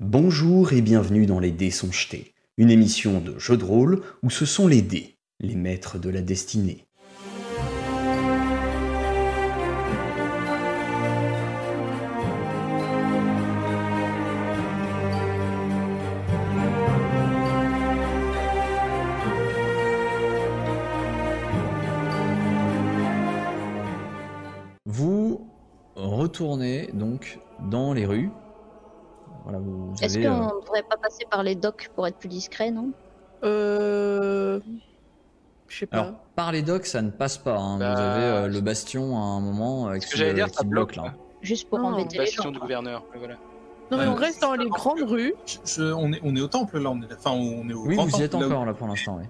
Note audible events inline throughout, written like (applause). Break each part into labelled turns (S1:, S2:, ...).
S1: Bonjour et bienvenue dans Les Dés sont jetés, une émission de jeu de rôle où ce sont les dés, les maîtres de la destinée. Vous retournez donc dans les rues. Voilà, vous vous
S2: Est-ce qu'on
S1: euh,
S2: ne devrait pas passer par les docks pour être plus discret, non?
S3: Euh. Je sais pas.
S1: Alors, par les docks, ça ne passe pas. hein.
S4: Bah,
S1: vous avez euh, le bastion à un moment euh,
S4: Ce que
S1: qui,
S4: j'allais
S1: euh,
S4: dire,
S1: qui
S4: ça bloque
S1: bloque là.
S2: Juste pour
S3: Non,
S2: embêter les
S4: Bastion
S2: gens.
S4: du gouverneur. voilà.
S3: non, mais
S5: euh,
S3: on reste dans les grandes rues.
S5: Je- je- on, est, on est au temple là, on est, enfin on est au
S1: Oui,
S5: grand
S1: vous y
S5: temple,
S1: êtes
S5: là où-
S1: encore là pour l'instant. Oui.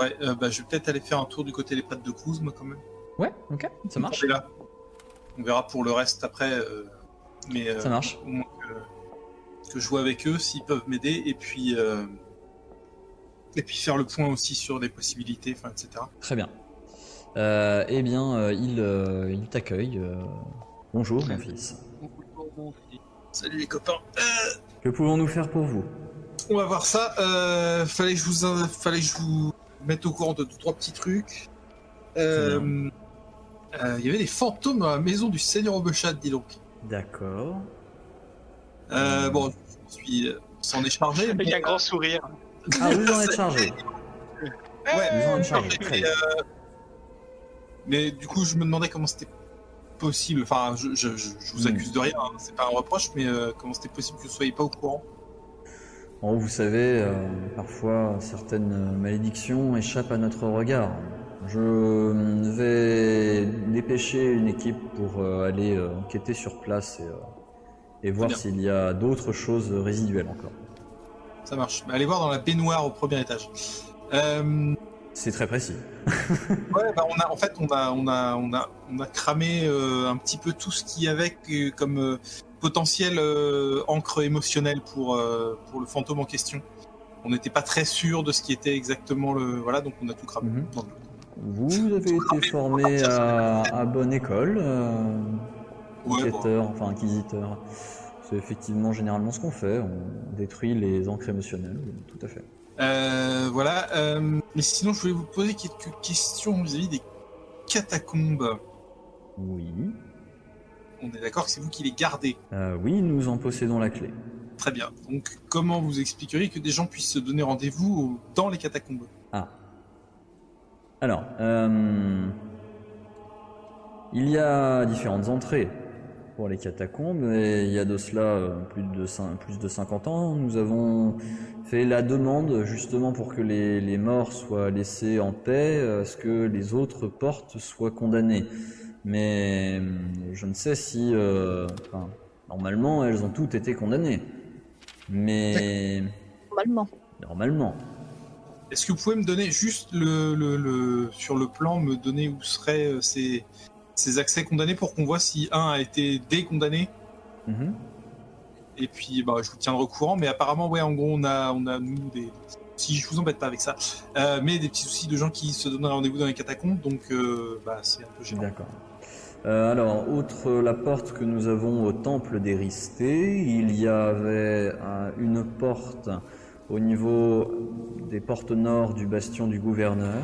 S5: Ouais, euh, bah, je vais peut-être aller faire un tour du côté des pattes de Cruz, moi quand même.
S1: Ouais, ok, ça marche.
S5: On est là. On verra pour le reste après, euh, mais euh,
S1: Ça marche.
S5: au moins que, que je vois avec eux s'ils peuvent m'aider et puis euh, et puis faire le point aussi sur des possibilités, enfin etc.
S1: Très bien. Euh, eh bien, euh, il, euh, il t'accueille. euh, Bonjour, mon fils.
S5: Salut les copains. Euh,
S1: Que pouvons-nous faire pour vous?
S5: on va voir ça. Euh, fallait que je vous fallait que je vous mette au courant de deux trois petits trucs. Euh, euh, Il y avait des fantômes dans la maison du Seigneur Obechat, dis donc.
S1: D'accord.
S5: Euh, bon, je suis euh, s'en est chargé.
S4: Avec
S5: mais,
S4: un grand sourire.
S1: Ah, vous en êtes chargé. (laughs)
S5: euh, ouais,
S1: Vous en êtes chargé.
S5: mais, euh, mais du coup, je me demandais comment c'était possible. Enfin, je, je, vous
S1: Hmm.
S5: accuse de rien. hein, c'est pas un reproche, mais euh, comment c'était possible que vous soyez pas au courant?
S1: Bon, vous savez, euh, parfois certaines euh, malédictions échappent à notre regard. Je euh, vais dépêcher une équipe pour euh, aller euh, enquêter sur place et, euh, et voir s'il y a d'autres choses résiduelles encore.
S5: Ça marche. Bah, allez voir dans la baignoire au premier étage. Euh,
S1: C'est très précis. (laughs)
S5: Ouais, bah on a, en fait, on a, on a, on a, on a cramé euh, un petit peu tout ce qu'il y avait comme euh, potentiel euh, encre émotionnelle pour, pour le fantôme en question. On n'était pas très sûr de ce qui était exactement le, voilà, donc on a tout cramé.
S1: Mhm. Vous avez été formé à, à bonne école,
S5: Ouais, bon.
S1: enquêteur, enfin inquisiteur. C'est effectivement généralement ce qu'on fait. On détruit les encres émotionnelles. Tout à fait.
S5: Euh, voilà. euh, mais sinon, je voulais vous poser quelques questions vis-à-vis des catacombes.
S1: Oui.
S5: On est d'accord que c'est vous qui les gardez.
S1: Euh, oui, nous en possédons la clé.
S5: Très bien. Donc, comment vous expliqueriez que des gens puissent se donner rendez-vous dans les catacombes?
S1: Ah. Alors, euh, il y a différentes entrées pour les catacombes, et il y a de cela euh, plus de, plus de 50 ans, nous avons fait la demande justement pour que les, les morts soient laissés en paix, à ce que les autres portes soient condamnées. Mais euh, je ne sais si... euh, enfin, normalement, elles ont toutes été condamnées. Mais...
S2: Normalement.
S1: Normalement.
S5: Est-ce que vous pouvez me donner juste le, le, le- sur le plan, me donner où seraient euh, ces, ces accès condamnés pour qu'on voit si un a été décondamné
S1: Mhm.
S5: et puis bah, je vous tiendrai au courant. Mais apparemment, ouais, en gros, on a, on a nous des. Si je vous embête pas avec ça, euh, mais des petits soucis de gens qui se donnent rendez-vous dans les catacombes, donc euh, bah, c'est un peu gênant.
S1: D'accord. Euh, alors, outre la porte que nous avons au temple d'Éristé, il y avait une porte au niveau des portes nord du bastion du gouverneur.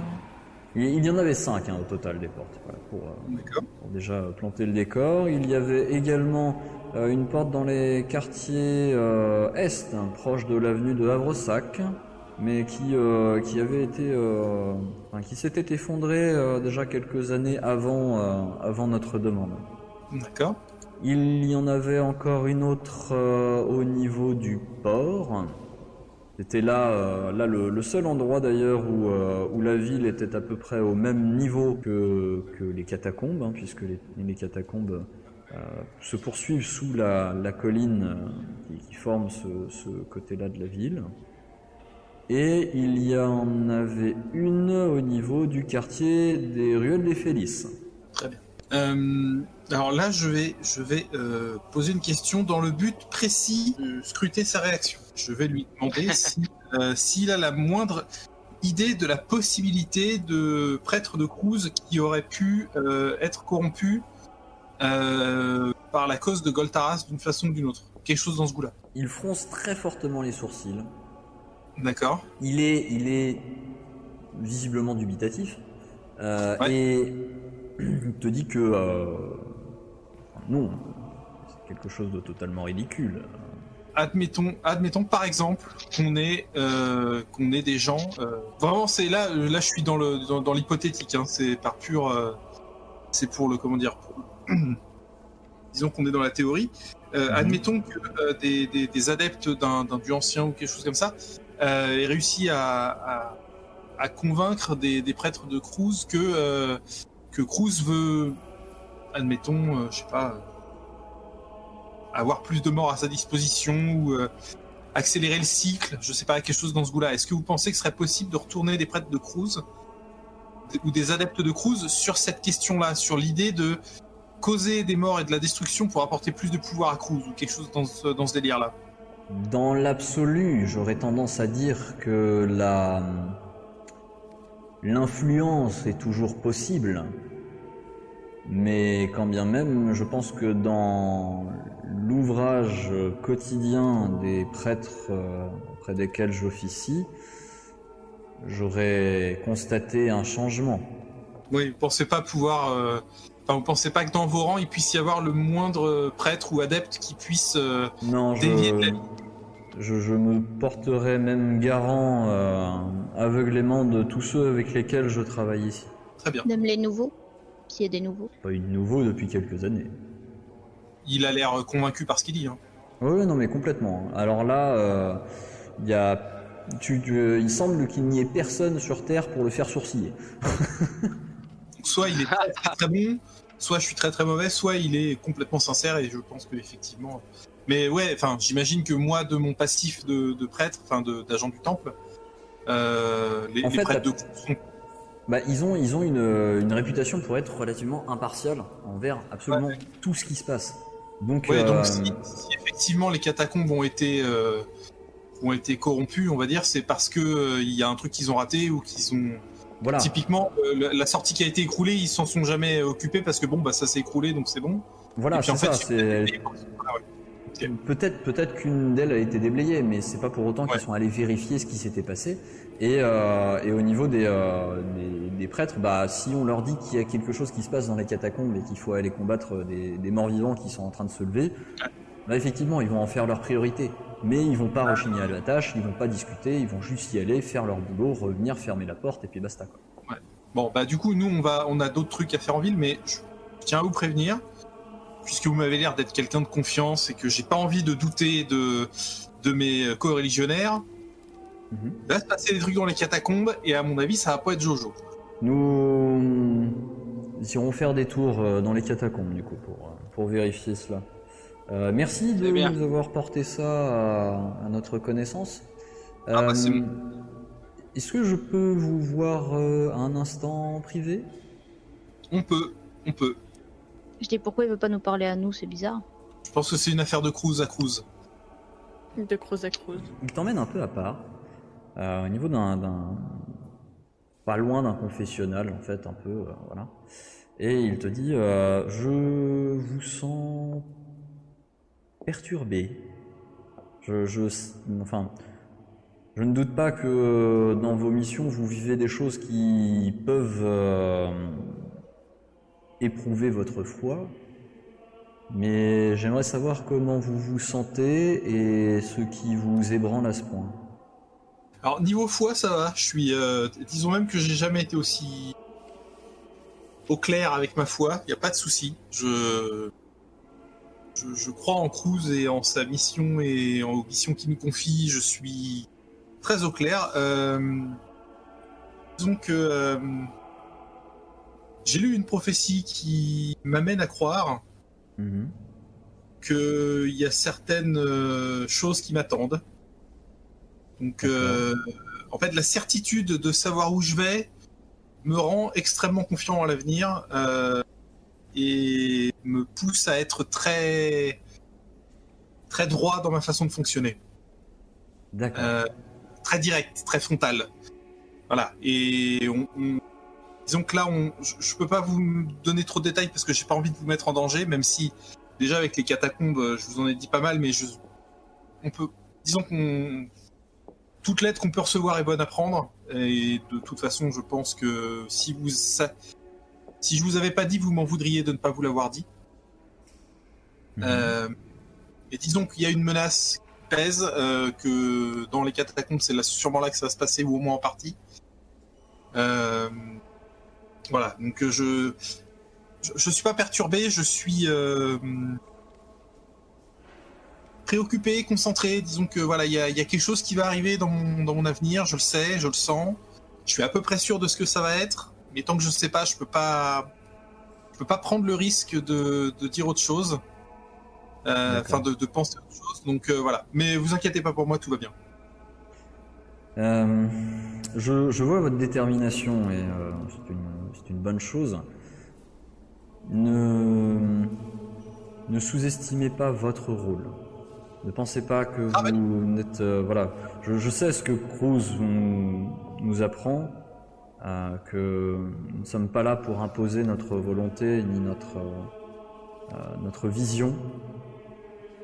S1: Il, y en avait cinq hein, au total des portes, voilà, pour, euh, pour déjà planter le décor. Il y avait également euh, une porte dans les quartiers euh, est, hein, proche de l'avenue de Havresac, mais qui, qui avait été, enfin, qui s'était effondrée déjà quelques années avant, avant notre demande.
S5: D'accord.
S1: Il y en avait encore une autre au niveau du port. C'était là, euh, là le, seul endroit d'ailleurs où, euh, où la ville était à peu près au même niveau que, les catacombes, hein, puisque les, catacombes euh, se poursuivent sous la, colline qui, qui forme ce, ce côté-là de la ville. Et il y en avait une au niveau du quartier des ruelles des Félices.
S5: Euh, alors là, je vais, je vais euh, poser une question dans le but précis de scruter sa réaction. Je vais lui demander (laughs) si, euh, s'il a la moindre idée de la possibilité de prêtre de Cruz qui aurait pu euh, être corrompu euh, par la cause de Goltaras d'une façon ou d'une autre. Quelque chose dans ce goût-là.
S1: il fronce très fortement les sourcils.
S5: D'accord.
S1: Il est, il est visiblement dubitatif. Euh,
S5: Ouais.
S1: Et il te dit que euh, non, c'est quelque chose de totalement ridicule.
S5: Admettons, admettons par exemple qu'on ait, euh, qu'on ait des gens. euh, vraiment, c'est là, là, je suis dans le dans, dans l'hypothétique. Hein, c'est par pur, c'est pour le comment dire. pour- (clears throat) disons qu'on est dans la théorie.
S1: Mhm.
S5: Admettons que des, des- des adeptes d'un d'un dieu ancien ou quelque chose comme ça aient réussi à, à, à convaincre des, des prêtres de Cruz que que Cruz veut, admettons, euh, je sais pas, euh, avoir plus de morts à sa disposition ou euh, accélérer le cycle, je sais pas, quelque chose dans ce goût-là. Est-ce que vous pensez que ce serait possible de retourner des prêtres de Cruz ou des adeptes de Cruz sur cette question-là, sur l'idée de causer des morts et de la destruction pour apporter plus de pouvoir à Cruz ou quelque chose dans dans ce délire-là?
S1: Dans l'absolu, j'aurais tendance à dire que la l'influence est toujours possible, mais quand bien même, je pense que dans l'ouvrage quotidien des prêtres euh, auprès desquels j'officie, j'aurais constaté un changement.
S5: Oui, vous pensez pas pouvoir. euh, Enfin, vous pensez pas que dans vos rangs il puisse y avoir le moindre prêtre ou adepte qui puisse. euh,
S1: Non,
S5: Dévier de la
S1: je, je me porterai même garant euh, aveuglément de tous ceux avec lesquels je travaille ici.
S5: Très bien.
S2: Même les nouveaux, s'il y a des nouveaux.
S1: Pas eu de nouveau depuis quelques années.
S5: Il a l'air convaincu par ce qu'il dit. hein.
S1: Oui, non, mais complètement. Alors là, euh, il y a, tu, tu- il semble qu'il n'y ait personne sur Terre pour le faire sourciller. (laughs)
S5: Soit il est très, très, très bon, soit je suis très très mauvais, soit il est complètement sincère et je pense que effectivement. Mais ouais, enfin, j'imagine que moi, de mon passif de, de prêtre, enfin d'agent du temple, euh, les,
S1: En
S5: les prêtres de sont
S1: Bah, ils ont, ils ont une, une réputation pour être relativement impartial envers absolument
S5: Ouais.
S1: tout ce qui se passe. Donc,
S5: Ouais,
S1: euh,
S5: donc si, si effectivement les catacombes ont été euh, ont été corrompues, on va dire, c'est parce que euh, il y a un truc qu'ils ont raté ou qu'ils ont.
S1: voilà.
S5: Typiquement, euh, la- sortie qui a été écroulée, ils s'en sont jamais occupés parce que bon, bah ça s'est écroulé, donc c'est bon.
S1: Voilà, c'est ça.
S5: fait,
S1: Peut-être, peut-être qu'une d'elles a été déblayée, mais c'est pas pour autant qu'ils sont allés vérifier ce qui s'était passé. Et, euh, et au niveau des, euh, des, des prêtres, bah, si on leur dit qu'il y a quelque chose qui se passe dans les catacombes et qu'il faut aller combattre des, des morts vivants qui sont en train de se lever, bah, effectivement, ils vont en faire leur priorité. Mais ils vont pas rechigner à la tâche, ils vont pas discuter, ils vont juste y aller, faire leur boulot, revenir, fermer la porte et puis basta. Quoi.
S5: Bon, bah du coup, nous, on va, on a d'autres trucs à faire en ville, mais je tiens à vous prévenir, puisque vous m'avez l'air d'être quelqu'un de confiance et que j'ai pas envie de douter de, de mes co-religionnaires.
S1: Mhm.
S5: Il va se passer des trucs dans les catacombes, et à mon avis, ça va pas être Jojo.
S1: Nous irons faire des tours euh, dans les catacombes du coup pour, euh, pour vérifier cela. Euh, merci de
S4: bien.
S1: nous avoir porté ça à, à notre connaissance.
S5: Ah bah,
S1: Euh, Est-ce que je peux vous voir euh, un instant privé?
S5: On peut, on peut.
S2: Je dis pourquoi il veut pas nous parler à nous, c'est bizarre.
S5: Je pense que c'est une affaire de cruise à cruise.
S3: De Cruz à Cruz.
S1: Il t'emmène un peu à part, euh, au niveau d'un, d'un- pas loin d'un confessionnal en fait, un peu, euh, voilà. Et il te dit, euh, je vous sens perturbé. Je, je, enfin, je ne doute pas que dans vos missions vous vivez des choses qui peuvent éprouver votre foi. Mais j'aimerais savoir comment vous vous sentez et ce qui vous ébranle à ce point.
S5: Alors, niveau foi, ça va. Je suis. euh, disons même que j'ai jamais été aussi. au clair avec ma foi. Il n'y a pas de souci. Je. Je, je crois en Cruz et en sa mission et en aux missions qu'il nous confie. Je suis très au clair. Euh, disons que. euh, j'ai lu une prophétie qui m'amène à croire
S1: Mhm.
S5: qu'il y a certaines euh, choses qui m'attendent. Donc, euh, en fait, la certitude de savoir où je vais me rend extrêmement confiant en l'avenir euh, et me pousse à être très très droit dans ma façon de fonctionner,
S1: D'accord.
S5: Très direct, très frontal. Voilà. Et on, on- disons que là, on, je, peux pas vous donner trop de détails parce que j'ai pas envie de vous mettre en danger, même si déjà avec les catacombes, euh, je vous en ai dit pas mal, mais je on peut, disons qu'on, toute lettre qu'on peut recevoir est bonne à prendre. Et de toute façon, je pense que si vous, ça, si je vous avais pas dit, vous m'en voudriez de ne pas vous l'avoir dit. Euh, et disons qu'il y a une menace qui pèse, euh, que dans les catacombes, c'est là, sûrement là que ça va se passer, ou au moins en partie. Euh, voilà, donc euh, je, je, je suis pas perturbé, je suis euh, préoccupé, concentré. Disons que voilà, il y a, il y a quelque chose qui va arriver dans mon, dans mon avenir, je le sais, je le sens. Je suis à peu près sûr de ce que ça va être, mais tant que je sais pas, je peux pas, je peux pas prendre le risque de, de dire autre chose. Euh. Enfin, de, de penser autre chose. Donc euh, voilà. Mais vous inquiétez pas pour moi, tout va bien.
S1: Euh, je, je vois votre détermination et euh, c'est une, c'est une bonne chose. Ne, ne sous-estimez pas votre rôle. Ne pensez pas que
S5: Ah,
S1: vous n'êtes... euh, voilà, je, je sais ce que Cruz nous, nous apprend, euh, que nous ne sommes pas là pour imposer notre volonté ni notre, euh, notre vision.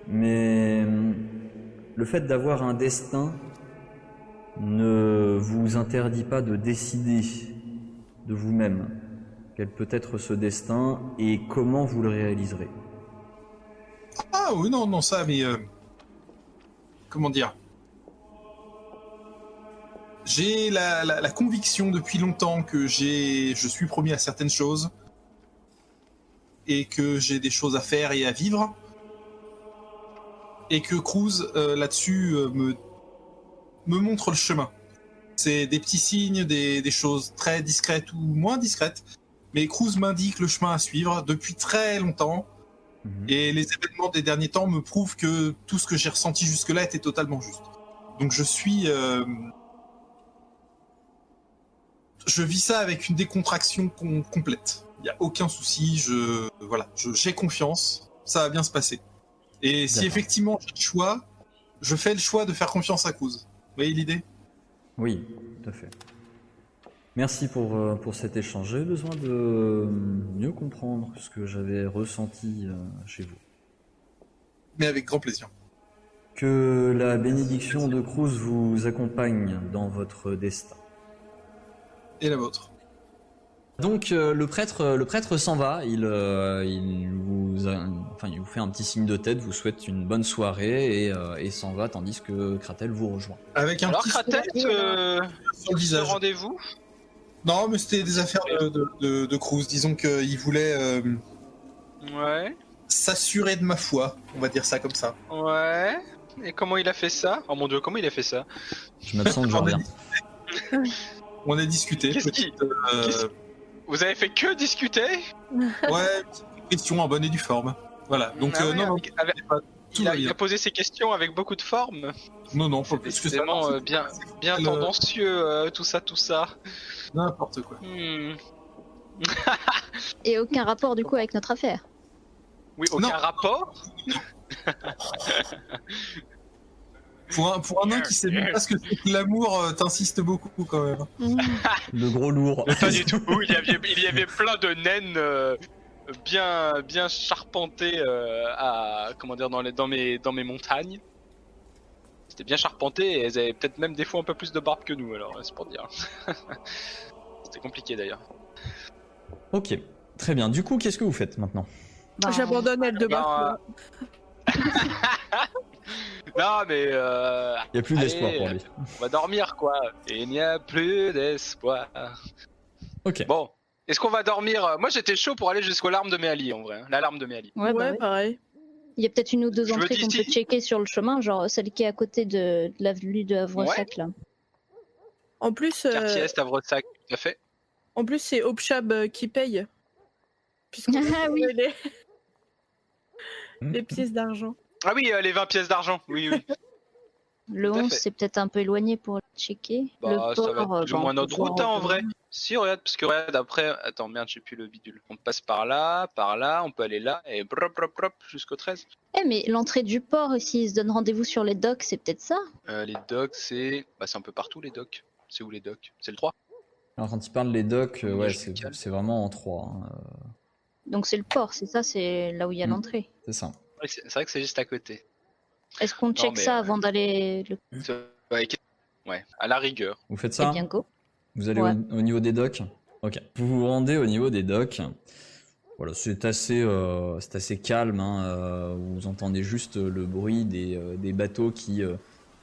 S1: Mais euh, le fait d'avoir un destin ne vous interdit pas de décider de vous-même quel peut être ce destin et comment vous le réaliserez?
S5: Ah oui, non, non, ça, mais euh, comment dire? J'ai la, conviction depuis longtemps que j'ai, je suis promis à certaines choses et que j'ai des choses à faire et à vivre, et que Cruz euh, là-dessus euh, me montre le chemin. C'est des petits signes, des, des choses très discrètes ou moins discrètes, mais Cruz m'indique le chemin à suivre depuis très longtemps.
S1: Mhm.
S5: Et les événements des derniers temps me prouvent que tout ce que j'ai ressenti jusque-là était totalement juste. Donc je suis... euh, Je vis ça avec une décontraction com- complète. Il n'y a aucun souci, je... Voilà, j'ai confiance, ça va bien se passer. Et si effectivement j'ai le choix, je fais le choix de faire confiance à Cruz. Vous voyez l'idée?
S1: Oui, tout à fait. Merci pour, euh, pour cet échange. J'ai besoin de euh, mieux comprendre ce que j'avais ressenti euh, chez vous.
S5: Mais avec grand plaisir.
S1: Que la bénédiction de Cruz vous accompagne dans votre destin.
S5: Et la vôtre.
S1: Donc euh, le prêtre, le prêtre s'en va. Il, euh, il vous, a- enfin, il vous fait un petit signe de tête, vous souhaite une bonne soirée et, euh, et s'en va, tandis que Kratel vous rejoint.
S5: Avec un
S3: Alors,
S5: petit
S3: Kratel, euh,
S5: sur le visage.
S3: rendez-vous
S5: Non, mais c'était des affaires de, de, de, de Cruz. Disons qu'il voulait euh,
S3: Ouais,
S5: s'assurer de ma foi, on va dire ça comme ça.
S3: ouais. Et comment il a fait ça? Oh mon dieu, comment il a fait ça?
S1: Je m'absente, je
S5: On a
S1: reviens.
S5: On a discuté.
S3: Qu'est-ce
S5: petite,
S3: qui-
S5: euh,
S3: qu'est-ce- Vous avez fait que discuter (laughs)
S5: Ouais, question en bonne et due forme. Voilà. Donc
S3: Ah
S5: euh,
S3: ouais,
S5: non, non,
S3: avec- il, a, il
S5: bien.
S3: a posé ses questions avec beaucoup de forme.
S5: Non, non, pas plus que ça.
S3: Euh, bien, bien
S5: le-
S3: tendancieux, euh, tout ça, tout ça.
S5: N'importe quoi.
S3: Hmm. (laughs)
S2: Et aucun rapport du coup avec notre affaire.
S3: Oui, aucun
S5: Non.
S3: rapport (laughs)
S5: Pour un, pour un nain qui sait même pas ce que c'est que l'amour, euh, t'insistes beaucoup quand même. (laughs)
S1: Le gros lourd.
S3: Pas du tout. Il y avait, il y avait plein de naines euh, bien, bien charpentées euh, à, comment dire, dans, les, dans, mes, dans mes montagnes. C'était bien charpenté et elles avaient peut-être même des fois un peu plus de barbe que nous, alors c'est pour dire. (laughs) C'était compliqué d'ailleurs.
S1: Ok, très bien. Du coup, qu'est-ce que vous faites maintenant?
S4: J'abandonne elle de
S3: Ben, (laughs) Non, mais euh,
S1: Il n'y a plus d'espoir pour lui.
S3: on va dormir quoi. Et il n'y a plus d'espoir.
S1: Ok.
S3: Bon, est-ce qu'on va dormir Moi j'étais chaud pour aller jusqu'aux larmes de Méali en vrai. hein. L'alarme de Méali.
S2: Ouais, bah
S4: Ouais,
S2: ouais.
S4: pareil.
S2: Il y a peut-être une ou deux
S3: Je
S2: entrées qu'on
S3: si-
S2: peut checker sur le chemin, genre celle qui est à côté de, de l'avenue de Havresac là.
S4: En plus, euh,
S3: Quartier Est, Havresac, tout à fait.
S4: en plus c'est Opchab euh, qui paye. Puisqu'on (laughs)
S2: Ah oui.
S4: les,
S1: Hmm.
S4: les pièces d'argent.
S3: Ah oui, euh, les 20 pièces d'argent, oui, oui. (laughs)
S2: Le
S3: Tout à
S2: 11
S3: fait.
S2: c'est peut-être un peu éloigné pour le checker.
S3: Bah,
S2: le
S3: ça va
S2: port,
S3: être plus ou moins notre route hein, en vrai. Si, regarde, parce que regarde, après, attends, merde, j'ai plus le bidule. On passe par là, par là, on peut aller là, et brop, brop, brop, jusqu'au 13.
S2: Eh mais l'entrée du port, s'ils se donnent rendez-vous sur les docks, c'est peut-être ça
S3: Euh, les docks, c'est. Bah, c'est un peu partout les docks. C'est où les docks? C'est le 3
S1: Alors quand il parle des docks, euh, ouais,
S3: Je
S1: c'est
S3: suis calme.
S1: c'est vraiment en trois. hein, euh,
S2: Donc c'est le port, c'est ça, c'est là où il y a
S1: Mm.
S2: l'entrée.
S1: C'est ça.
S3: C'est vrai que c'est juste à côté.
S2: Est-ce qu'on check
S3: mais,
S2: ça
S3: euh,
S2: avant d'aller le
S3: Ouais, à la rigueur.
S1: Vous faites
S2: Eh
S1: ça
S2: bien, go.
S1: Vous allez
S2: Ouais.
S1: au, au niveau des docks Ok. Vous vous rendez au niveau des docks. Voilà, c'est assez, euh, c'est assez calme. hein, euh, vous entendez juste le bruit des, des bateaux qui,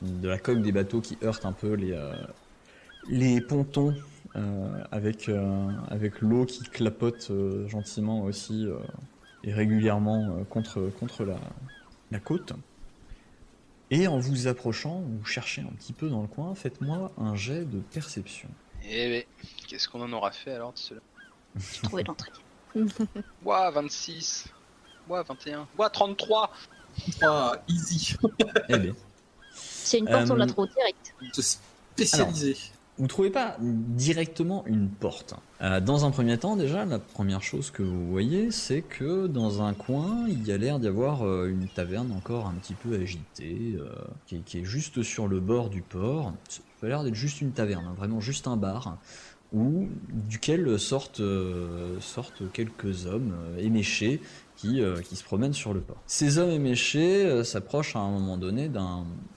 S1: de la coque des bateaux qui heurtent un peu les, euh, les pontons euh, avec, euh, avec l'eau qui clapote euh, gentiment aussi euh, et régulièrement euh, contre, contre la, la côte. Et en vous approchant, vous cherchez un petit peu dans le coin, faites-moi un jet de perception.
S3: Eh ben, qu'est-ce qu'on en aura fait alors de cela?
S2: J'ai trouvé l'entrée. (laughs)
S3: Ouah, 26. Ouah, 21. Ouah, 33
S5: Ah, easy.
S1: Eh bien,
S2: C'est une porte, on la
S1: Euh,
S2: trouve direct.
S5: Se spécialiser.
S1: Vous trouvez pas directement une porte. Euh, dans un premier temps, déjà, la première chose que vous voyez, c'est que dans un coin, il y a l'air d'y avoir euh, une taverne encore un petit peu agitée, euh, qui, est, juste sur le bord du port. Ça a l'air d'être juste une taverne, hein, vraiment juste un bar, où, duquel sortent, sortent quelques hommes éméchés qui, euh, qui se promènent sur le port. Ces hommes éméchés euh, s'approchent à un moment donné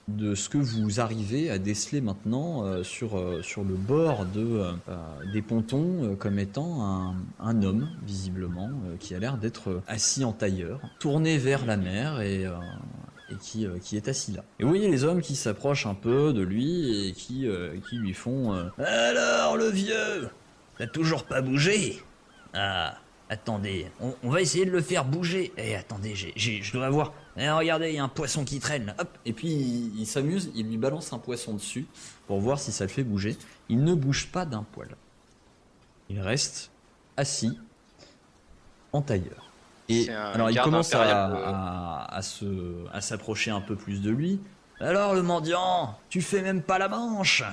S1: de ce que vous arrivez à déceler maintenant euh, sur, euh, sur le bord de, des pontons comme étant un, homme, visiblement, qui a l'air d'être assis en tailleur, tourné vers la mer et, qui, qui est assis là. Et vous voyez les hommes qui s'approchent un peu de lui et qui, qui lui font Alors le vieux T'as toujours pas bougé? Ah Attendez, on, on va essayer de le faire bouger. Eh, attendez, j'ai, j'ai- je dois avoir. Eh, regardez, il y a un poisson qui traîne là. Hop. Et puis il, il s'amuse, il lui balance un poisson dessus pour voir si ça le fait bouger. Il ne bouge pas d'un poil. Il reste assis en tailleur. Et alors il commence à,
S3: euh.
S1: à, à se, à s'approcher un peu plus de lui. Alors le mendiant, tu fais même pas la manche.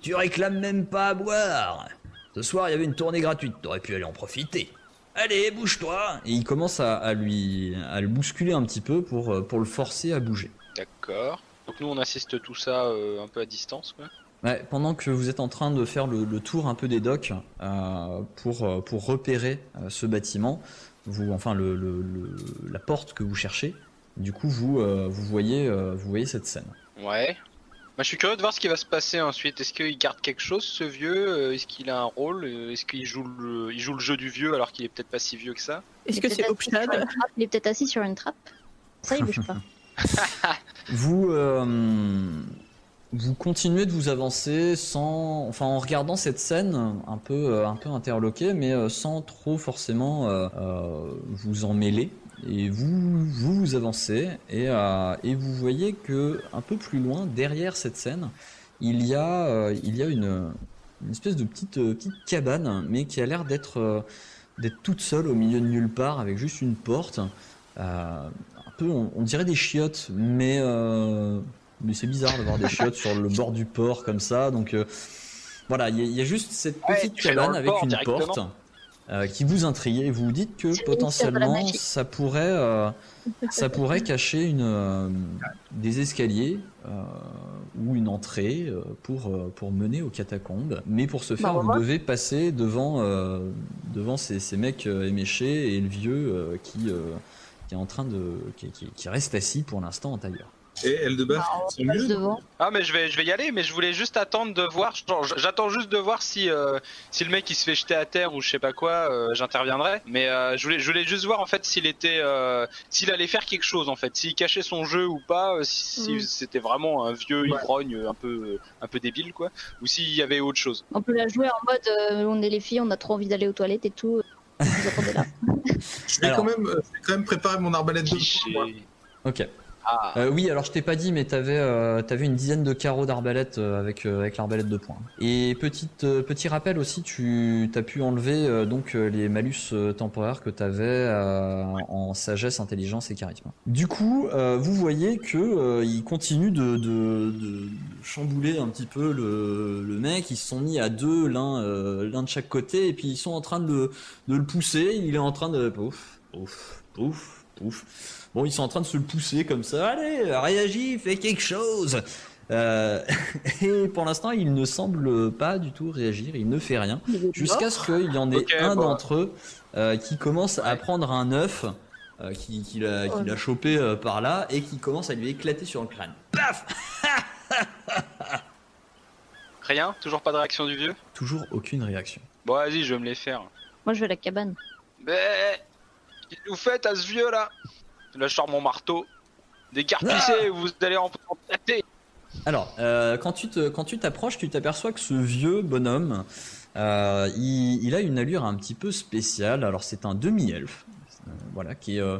S1: Tu réclames même pas à boire. Ce soir, il y avait une tournée gratuite, t'aurais pu aller en profiter. Allez, bouge-toi Et il commence à, à lui à le bousculer un petit peu pour, euh, pour le forcer à bouger.
S3: D'accord. Donc nous on assiste tout ça euh, un peu à distance quoi.
S1: Ouais, pendant que vous êtes en train de faire le, le tour un peu des docks euh, pour, pour repérer euh, ce bâtiment, vous, enfin le, le- le- la porte que vous cherchez, du coup vous, euh, vous, voyez, euh, vous voyez cette scène.
S3: Ouais. Bah, je suis curieux de voir ce qui va se passer ensuite. Est-ce qu'il garde quelque chose ce vieux? Euh, Est-ce qu'il a un rôle? Euh, Est-ce qu'il joue le... il joue le jeu du vieux alors qu'il est peut-être pas si vieux que ça?
S4: Est-ce que
S2: est
S4: c'est
S2: trappe. Il est peut-être assis sur une trappe. Ça, il bouge pas. (laughs)
S1: Vous, euh, vous continuez de vous avancer sans, enfin en regardant cette scène un peu, un peu interloqué, mais sans trop forcément euh, vous en mêler? Et vous, vous vous avancez et, euh, et vous voyez que un peu plus loin, derrière cette scène, il y a, euh, il y a une, une espèce de petite, euh, petite cabane, mais qui a l'air d'être, d'être toute seule au milieu de nulle part, avec juste une porte. Un peu, on, on dirait des chiottes, mais, mais c'est bizarre d'avoir des chiottes sur le bord du port comme ça. Donc voilà, il y, a- il y a juste cette petite cabane avec
S3: port
S1: une porte euh, qui vous intrigue et vous vous dites que potentiellement ça pourrait, euh, ça pourrait cacher une, euh, des escaliers euh, ou une entrée euh, pour, euh, pour mener aux catacombes. Mais pour ce faire,
S2: Bah,
S1: vous devez passer devant, euh, devant ces, ces mecs euh, éméchés et le vieux euh, qui, euh, qui est en train de. Qui, qui- qui reste assis pour l'instant en tailleur.
S5: Et elle de base, c'est
S2: On passe
S5: mieux.
S2: devant.
S3: Ah mais je vais je vais y aller mais je voulais juste attendre de voir j'attends juste de voir si euh, si le mec il se fait jeter à terre ou je sais pas quoi euh, j'interviendrai mais euh, je voulais je voulais juste voir en fait s'il était euh, s'il allait faire quelque chose en fait s'il cachait son jeu ou pas si, si
S4: Mm.
S3: c'était vraiment un vieux
S5: Ouais.
S3: ivrogne un peu un peu débile quoi ou s'il y avait autre chose
S2: On peut la jouer en mode euh, on est les filles, on a trop envie d'aller aux toilettes et tout. Vous attendez là. (laughs)
S5: Je vais
S1: Alors.
S5: quand même, je vais quand même préparer mon arbalète de moi. (laughs)
S1: Ok.
S3: Ah
S1: Euh, oui, alors je t'ai pas dit, mais t'avais euh, une dizaine de carreaux d'arbalète euh, avec l'arbalète de poing. Et petite petit rappel aussi, tu as pu enlever donc les malus temporaires que t'avais en sagesse, intelligence et charisme. Du coup, vous voyez que il continue de, chambouler un petit peu le, le mec. Ils se sont mis à deux, l'un de chaque côté, et puis ils sont en train de de le pousser. Il est en train de pouf pouf pouf pouf. Bon, ils sont en train de se le pousser comme ça. Allez, réagis, fais quelque chose. Euh, (laughs) et pour l'instant, il ne semble pas du tout réagir. Il ne fait rien. Jusqu'à ce qu'il y en ait un
S3: bon.
S1: d'entre eux euh, qui commence à prendre un œuf euh, qui, qui l'a
S4: Ouais.
S1: chopé euh, par là et qui commence à lui éclater sur le crâne. Paf (laughs)
S3: Rien Toujours pas de réaction du vieux?
S1: Toujours aucune réaction.
S3: Bon, vas-y, je vais me les faire.
S2: Moi, je vais à la cabane.
S3: Mais qu'est-ce que vous faites à ce vieux là Là, je sors mon marteau. Décarpissez, vous allez en tâter.
S1: Alors, euh, quand tu te, quand tu t'approches, tu t'aperçois que ce vieux bonhomme, euh, il, il a une allure un petit peu spéciale. Alors, c'est un demi-elfe, euh, voilà, qui, est, euh,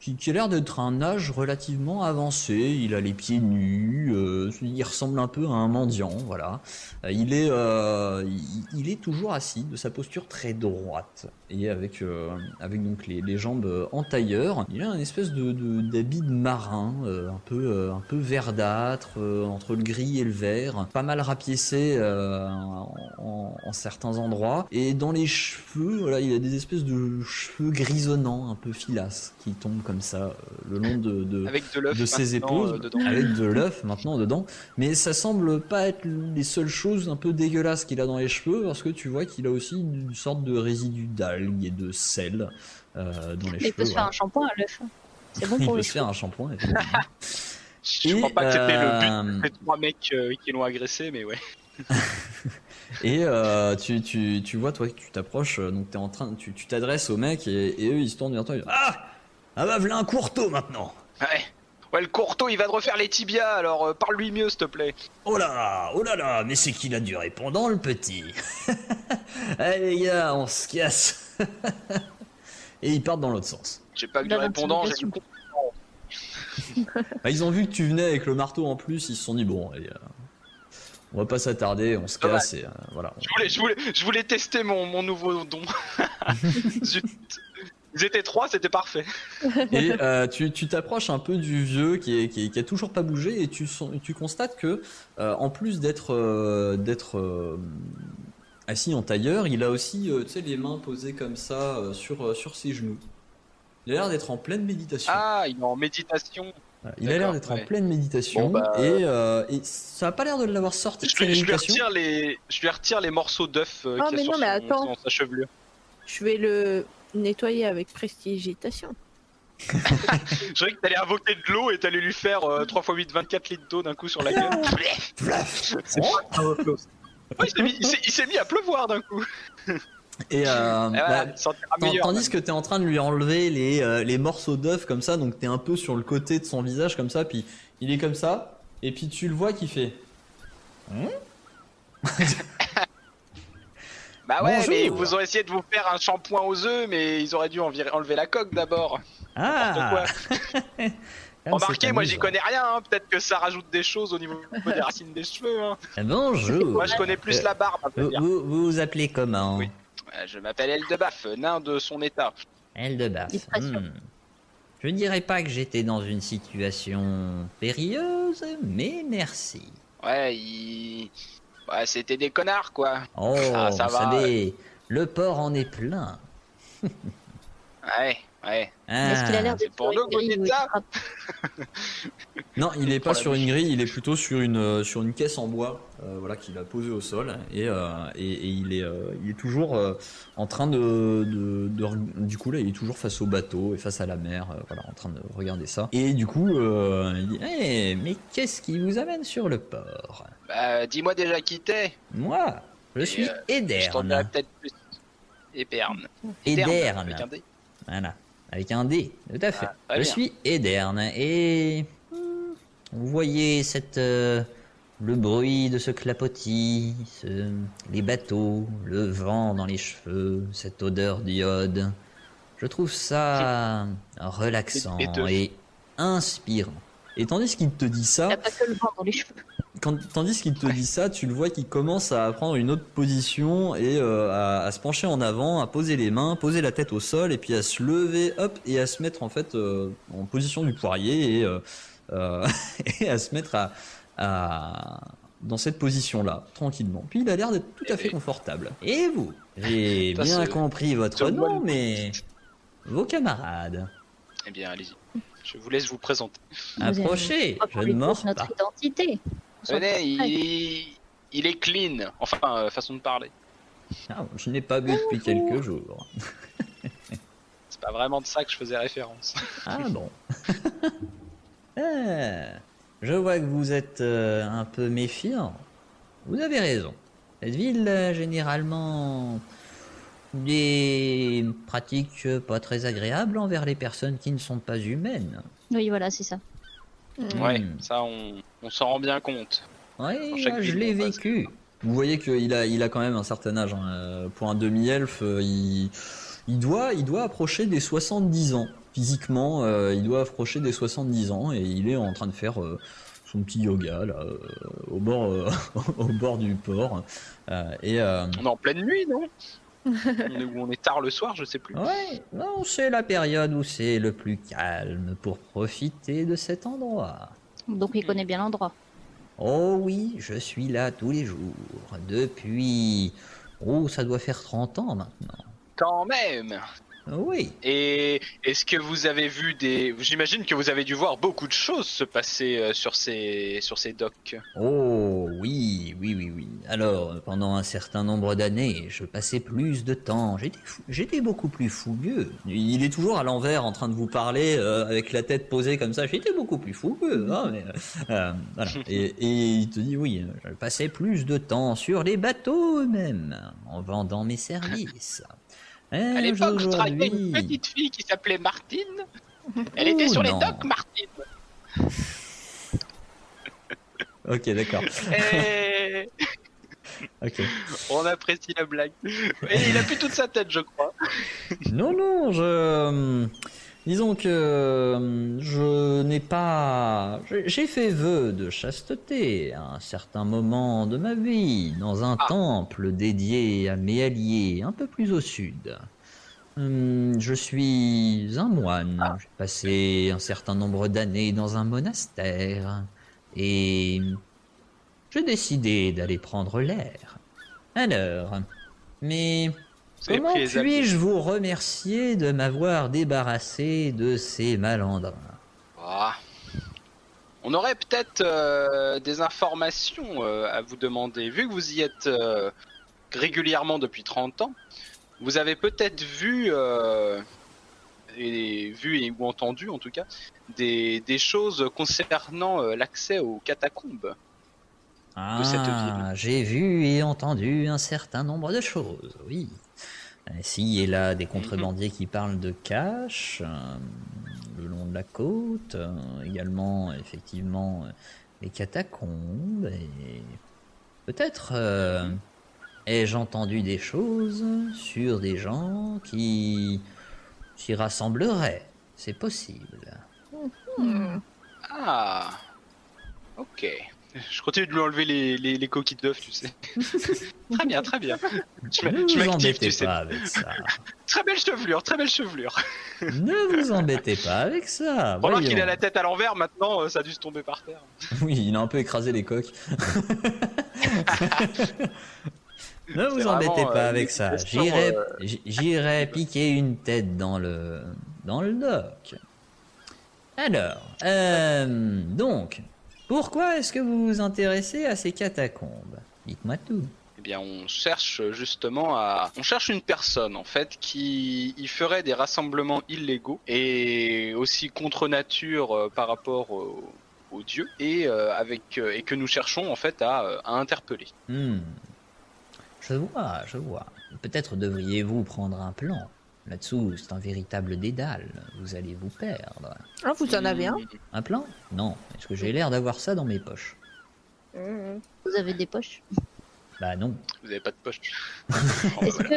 S1: qui, qui a l'air d'être un âge relativement avancé. Il a les pieds nus, euh, il ressemble un peu à un mendiant, voilà. Euh, il est, euh, il, il est toujours assis, de sa posture très droite et avec, euh, avec donc les, les jambes en tailleur. Il a un espèce de d'habit de, marin, euh, un peu euh, un peu verdâtre euh, entre le gris et le vert, pas mal rapiécé euh, en, en- en certains endroits. Et dans les cheveux, voilà, il a des espèces de cheveux grisonnants, un peu filasses, qui tombent comme ça euh, le long de, de,
S3: Avec de
S1: ses épaules,
S3: euh,
S1: avec de l'œuf maintenant dedans. Mais ça semble pas être les seules choses un peu dégueulasses qu'il a dans les cheveux, parce que tu vois qu'il a aussi une sorte de résidu d'algues et de sel euh, dans les
S2: Mais
S1: cheveux.
S2: il peut se faire un shampoing à l'œuf. hein. C'est bon
S1: Il
S2: pour
S1: peut
S2: le
S1: se faire un shampoing. (laughs)
S3: Je
S1: Et,
S3: crois pas que c'était le but
S1: euh,
S3: des trois mecs euh, qui l'ont agressé, mais ouais. (laughs)
S1: Et euh, tu, tu, tu vois, toi, que tu t'approches, donc t'es en train, tu tu t'adresses au mec et, et eux ils se tournent vers toi. ils disent, ah, ah bah voilà un courteau maintenant.
S3: Ouais. Ouais, le courteau, il va te refaire les tibias, alors euh, parle-lui mieux, s'il te plaît.
S1: Oh là là, oh là là, mais c'est qu'il a du répondant le petit. Allez (laughs) les gars, on se casse. (laughs) et ils partent dans l'autre sens.
S3: J'ai pas que du
S2: Dans
S3: répondant, j'ai (laughs)
S1: Bah, ils ont vu que tu venais avec le marteau en plus, ils se sont dit bon, allez, euh, on va pas s'attarder, on se casse et euh, voilà.
S3: Je voulais, je, voulais, je voulais tester mon, mon nouveau don. (laughs) Ils étaient trois, c'était parfait.
S1: Et euh, tu tu t'approches un peu du vieux qui, est, qui, est- qui a toujours pas bougé et tu, constates que euh, en plus d'être d'être assis en tailleur, il a aussi euh, tu sais les mains posées comme ça euh, sur euh, sur ses genoux. Il a l'air d'être en pleine méditation.
S3: Ah, il est en méditation.
S1: Voilà, il a l'air d'être
S3: ouais.
S1: en pleine méditation
S3: Bon, bah,
S1: et, euh, et ça a pas l'air de l'avoir sorti de
S3: Je
S1: sa
S3: lui, je lui retire les, je lui retire les morceaux d'œuf euh,
S4: Ah,
S3: qu'il a sur
S4: non, mais
S3: son-
S4: attends.
S3: dans sa chevelure.
S4: Je vais le nettoyer avec prestigitation. (laughs)
S3: Je croyais que t'allais invoquer de l'eau et t'allais lui faire euh, 3 x 8, 24 litres d'eau d'un coup sur la gueule. (laughs)
S5: C'est pas
S3: il s'est mis- à pleuvoir d'un coup.
S1: Et euh,
S3: Et
S1: bah,
S3: meilleur.
S1: Tandis que t'es en train de lui enlever les, euh, les morceaux d'œuf comme ça, donc t'es un peu sur le côté de son visage comme ça, puis il est comme ça, et puis tu le vois qui fait. (laughs)
S3: Bah ouais,
S1: Bonjour.
S3: mais ils vous ont essayé de vous faire un shampoing aux œufs, mais ils auraient dû enlever la coque d'abord.
S1: Ah. (laughs)
S3: Remarquez, moi j'y connais rien, hein. peut-être que ça rajoute des choses au niveau (laughs) des racines des cheveux. Hein.
S1: Bonjour.
S3: Moi je connais plus
S1: Euh,
S3: la barbe,
S1: Vous, vous vous vous appelez comment
S3: Oui. Euh, Je m'appelle Eldebaf, nain de son état.
S1: Eldebaf. Hmm. Je ne dirais pas que j'étais dans une situation périlleuse, mais merci.
S3: Ouais, il... Ouais, c'était des connards quoi.
S1: Oh,
S3: Ah, ça
S1: vous
S3: va,
S1: savez, le port en est plein. (laughs)
S3: Ouais, ouais.
S2: Est-ce qu'il a l'air
S1: Ah.
S3: c'est
S2: d'être
S3: pour
S2: sur
S3: nous
S2: une
S3: que vous
S2: grille
S3: dites
S2: où il
S3: ça
S2: frappe
S1: Non, il est pas sur une grille, il est plutôt sur une euh, sur une caisse en bois, euh, voilà, qu'il a posée au sol et, euh, et, et il est euh, il est toujours euh, en train de, de, du coup là il est toujours face au bateau et face à la mer, euh, voilà, en train de regarder ça. Et du coup, euh, il dit, Eh, mais qu'est-ce qui vous amène sur le port?
S3: Bah, dis-moi déjà qui t'es.
S1: Moi, je
S3: Et,
S1: suis
S3: euh, Je t'en
S1: Ederne.
S3: peut-être plus. Éperne.
S1: Ederne.
S3: D.
S1: Voilà, avec un D, tout à fait.
S3: Ah,
S1: je
S3: bien.
S1: suis Ederne et vous voyez cette euh, le bruit de ce clapotis, ce- les bateaux, le vent dans les cheveux, cette odeur d'iode. Je trouve ça relaxant
S3: et
S1: inspirant. Et tandis qu'il te dit ça,
S2: Il a pas que le vent dans les cheveux.
S1: Quand, tandis qu'il te dit ça, tu le vois qu'il commence à prendre une autre position et euh, à, à se pencher en avant, à poser les mains, poser la tête au sol et puis à se lever, hop, et à se mettre en fait euh, en position du poirier et, euh, euh, (laughs) et à se mettre à, à- dans cette position-là, tranquillement. Puis il a l'air d'être tout à fait confortable. Et vous? J'ai bien compris votre nom, mais vos camarades,
S3: Eh bien, allez-y. Je vous laisse vous présenter.
S1: Approchez, je ne mords
S2: notre identité.
S3: Venez, il... il est clean. Enfin, euh, façon de parler.
S1: Ah, je n'ai pas bu depuis quelques jours. (laughs)
S3: C'est pas vraiment de ça que je faisais référence.
S6: Ah bon. Ah, (laughs) je vois que vous êtes euh, un peu méfiant. Vous avez raison. Cette ville, euh, généralement, des pratiques euh, pas très agréables envers les personnes qui ne sont pas humaines.
S2: Oui, voilà, c'est ça.
S3: Ouais,
S6: Hmm.
S3: ça on, on s'en rend bien compte.
S6: Moi, je l'ai vécu.
S1: Vous voyez qu'il a, il a quand même un certain âge. hein. Euh, Pour un demi-elfe, euh, il, il, doit, il doit approcher des 70 ans. Physiquement, euh, il doit approcher des 70 ans et il est en train de faire euh, son petit yoga là, euh, au, bord, (laughs) au bord du port. Et
S3: On est en pleine nuit, non? On est, Ou on est tard le soir, je sais plus.
S6: Ouais, non, c'est la période où c'est le plus calme pour profiter de cet endroit.
S2: Donc il connaît bien l'endroit.
S6: Oh oui, je suis là tous les jours, depuis... Oh, ça doit faire 30 ans maintenant.
S3: Quand même
S6: Oui,
S3: Et est-ce que vous avez vu des... J'imagine que vous avez dû voir beaucoup de choses se passer euh, sur ces, sur ces docks.
S6: oh oui, oui, oui, oui. Alors, pendant un certain nombre d'années, je passais plus de temps. J'étais fou- J'étais beaucoup plus fougueux.
S1: il est toujours à l'envers en train de vous parler euh, avec la tête posée comme ça.
S6: J'étais beaucoup plus fougueux. hein, mais, euh, voilà. (laughs)
S1: Et, et il te dit oui.
S6: Je passais plus de temps sur les bateaux eux-mêmes, en vendant mes services.
S3: À
S6: Eh,
S3: l'époque, je travaillais avec une petite fille qui s'appelait Martine. Elle était sur les docks, Martine. (laughs)
S1: Ok, d'accord.
S3: Et
S1: Ok.
S3: on apprécie la blague. Et il a plus toute sa tête, je crois.
S1: Non, non, je. Disons que euh, je n'ai pas. j'ai- fait vœu de chasteté à un certain moment de ma vie, dans un
S3: Ah.
S1: temple dédié à mes alliés, un peu plus au sud. Hum, Je suis un moine. J'ai passé un certain nombre d'années dans un monastère. Et. J'ai décidé d'aller prendre l'air. Alors. Mais. Comment puis-je vous remercier de m'avoir débarrassé de ces malandrins?
S3: Ah. On aurait peut-être euh, des informations euh, à vous demander. Vu que vous y êtes euh, régulièrement depuis 30 ans, vous avez peut-être vu, et, vu et, ou entendu en tout cas, des, des choses concernant l'accès aux catacombes. cette
S1: Ah, j'ai vu et entendu un certain nombre de choses, oui. Ici et là, des contrebandiers qui parlent de cash euh, le long de la côte, euh, également, effectivement, euh, les catacombes, et peut-être euh, ai-je entendu des choses sur des gens qui s'y rassembleraient. C'est possible.
S3: Ah, ok. Je continue de lui enlever les, les, les coquilles d'œufs, tu sais. (laughs) très bien, très bien. Je m'active,
S1: embêtez
S3: tu sais.
S1: pas avec ça.
S3: Très belle chevelure, très belle chevelure.
S1: Ne vous embêtez pas avec ça.
S3: Pendant qu'il a la tête à l'envers, maintenant, euh, ça a dû se tomber par terre.
S1: Oui, il a un peu écrasé les coques. (laughs) ne vous embêtez pas
S3: euh,
S1: avec ça. J'irai,
S3: euh,
S1: j'irai piquer une tête dans le dans le dock. Alors, euh, donc, pourquoi est-ce que vous vous intéressez à ces catacombes? Dites-moi tout.
S3: Eh bien, on cherche justement à. On cherche une personne, en fait, qui y ferait des rassemblements illégaux et aussi contre nature euh, par rapport au- aux dieux et, euh, avec, euh, et que nous cherchons, en fait, à, à interpeller.
S1: Hmm. Je vois, je vois. Peut-être devriez-vous prendre un plan. Là-dessous, c'est un véritable dédale. Vous allez vous perdre.
S4: Ah, vous en avez un
S1: Un plan? Non. Est-ce que j'ai l'air d'avoir ça dans mes poches?
S2: Vous avez des poches?
S1: Bah non.
S3: Vous n'avez pas de poche. (laughs)
S2: Est-ce
S3: voilà.
S2: que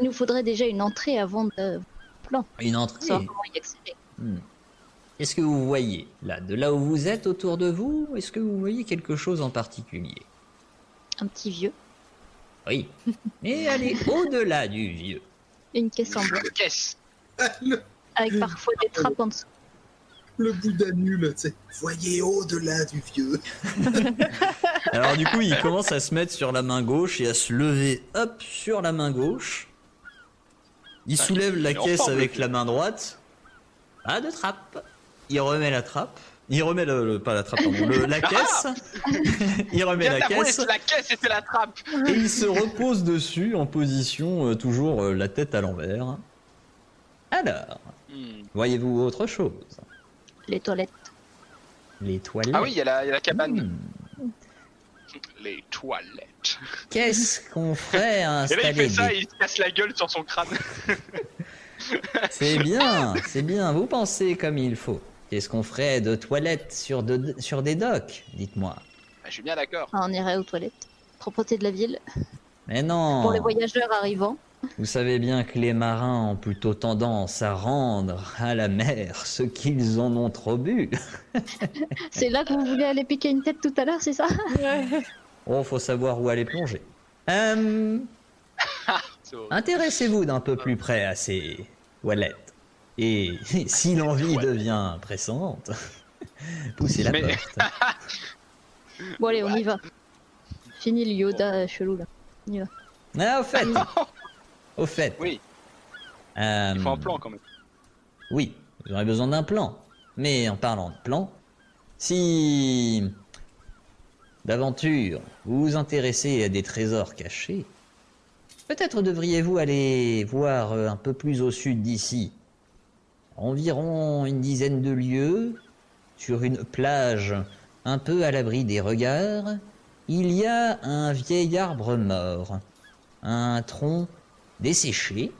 S2: il nous faudrait déjà une entrée avant de
S1: Une entrée.
S2: savoir comment y accéder
S1: Hmm. Est-ce que vous voyez, là, de là où vous êtes autour de vous, est-ce que vous voyez quelque chose en particulier?
S2: Un petit vieux,
S1: Oui. (laughs) Mais allez au-delà du vieux.
S2: Une caisse en bois, (laughs)
S5: le,
S2: avec parfois des trappes en dessous.
S5: le Bouddha nul, tu sais. Voyez au-delà du vieux. (laughs)
S1: Alors du coup, il commence à se mettre sur la main gauche et à se lever, hop, sur la main gauche. Il
S3: Ah,
S1: soulève la caisse avec la main droite. Pas de trappe. Il remet la trappe. Il remet le, le- pas la trappe, pardon, le- la (laughs) caisse. (laughs) il remet la caisse
S3: la caisse et c'est la trappe
S1: et il se repose dessus en position euh, toujours euh, la tête à l'envers.
S6: Alors,
S3: Hmm.
S6: voyez-vous autre chose?
S2: Les toilettes.
S6: Les toilettes.
S3: Ah oui, il y, a la- il y a la cabane.
S6: Hmm.
S3: Les toilettes.
S6: Qu'est-ce qu'on ferait à (laughs)
S3: Et là, il
S6: installer
S3: fait ça
S6: des-
S3: et il se casse la gueule sur son crâne.
S6: C'est bien, c'est bien, vous pensez comme il faut. Qu'est-ce qu'on ferait de toilettes sur, de- sur des docks Dites-moi?
S3: Bah, je suis bien d'accord.
S2: Ah, on irait aux toilettes. Propreté de la ville.
S6: Mais non
S2: Pour les voyageurs arrivant.
S6: Vous savez bien que les marins ont plutôt tendance à rendre à la mer ce qu'ils en ont trop bu. (laughs)
S2: C'est là que vous voulez aller piquer une tête tout à l'heure, c'est ça?
S4: Ouais.
S6: Oh, faut savoir où aller plonger. Euh, (laughs)
S3: horrible.
S6: Intéressez-vous d'un peu plus près à ces toilettes. Et (laughs) si l'envie devient pressante, (laughs) poussez la
S3: Mais-
S6: porte. (laughs)
S2: Bon, allez, on y va. Fini le Yoda chelou là.
S6: Ah, au fait, au fait.
S3: Oui,
S6: euh,
S3: il faut un plan quand même.
S6: Oui, vous aurez besoin d'un plan. Mais en parlant de plan, si d'aventure vous vous intéressez à des trésors cachés, peut-être devriez-vous aller voir euh, un peu plus au sud d'ici. Environ une dizaine de lieues, sur une plage un peu à l'abri des regards, il y a un vieil arbre mort, un tronc desséché,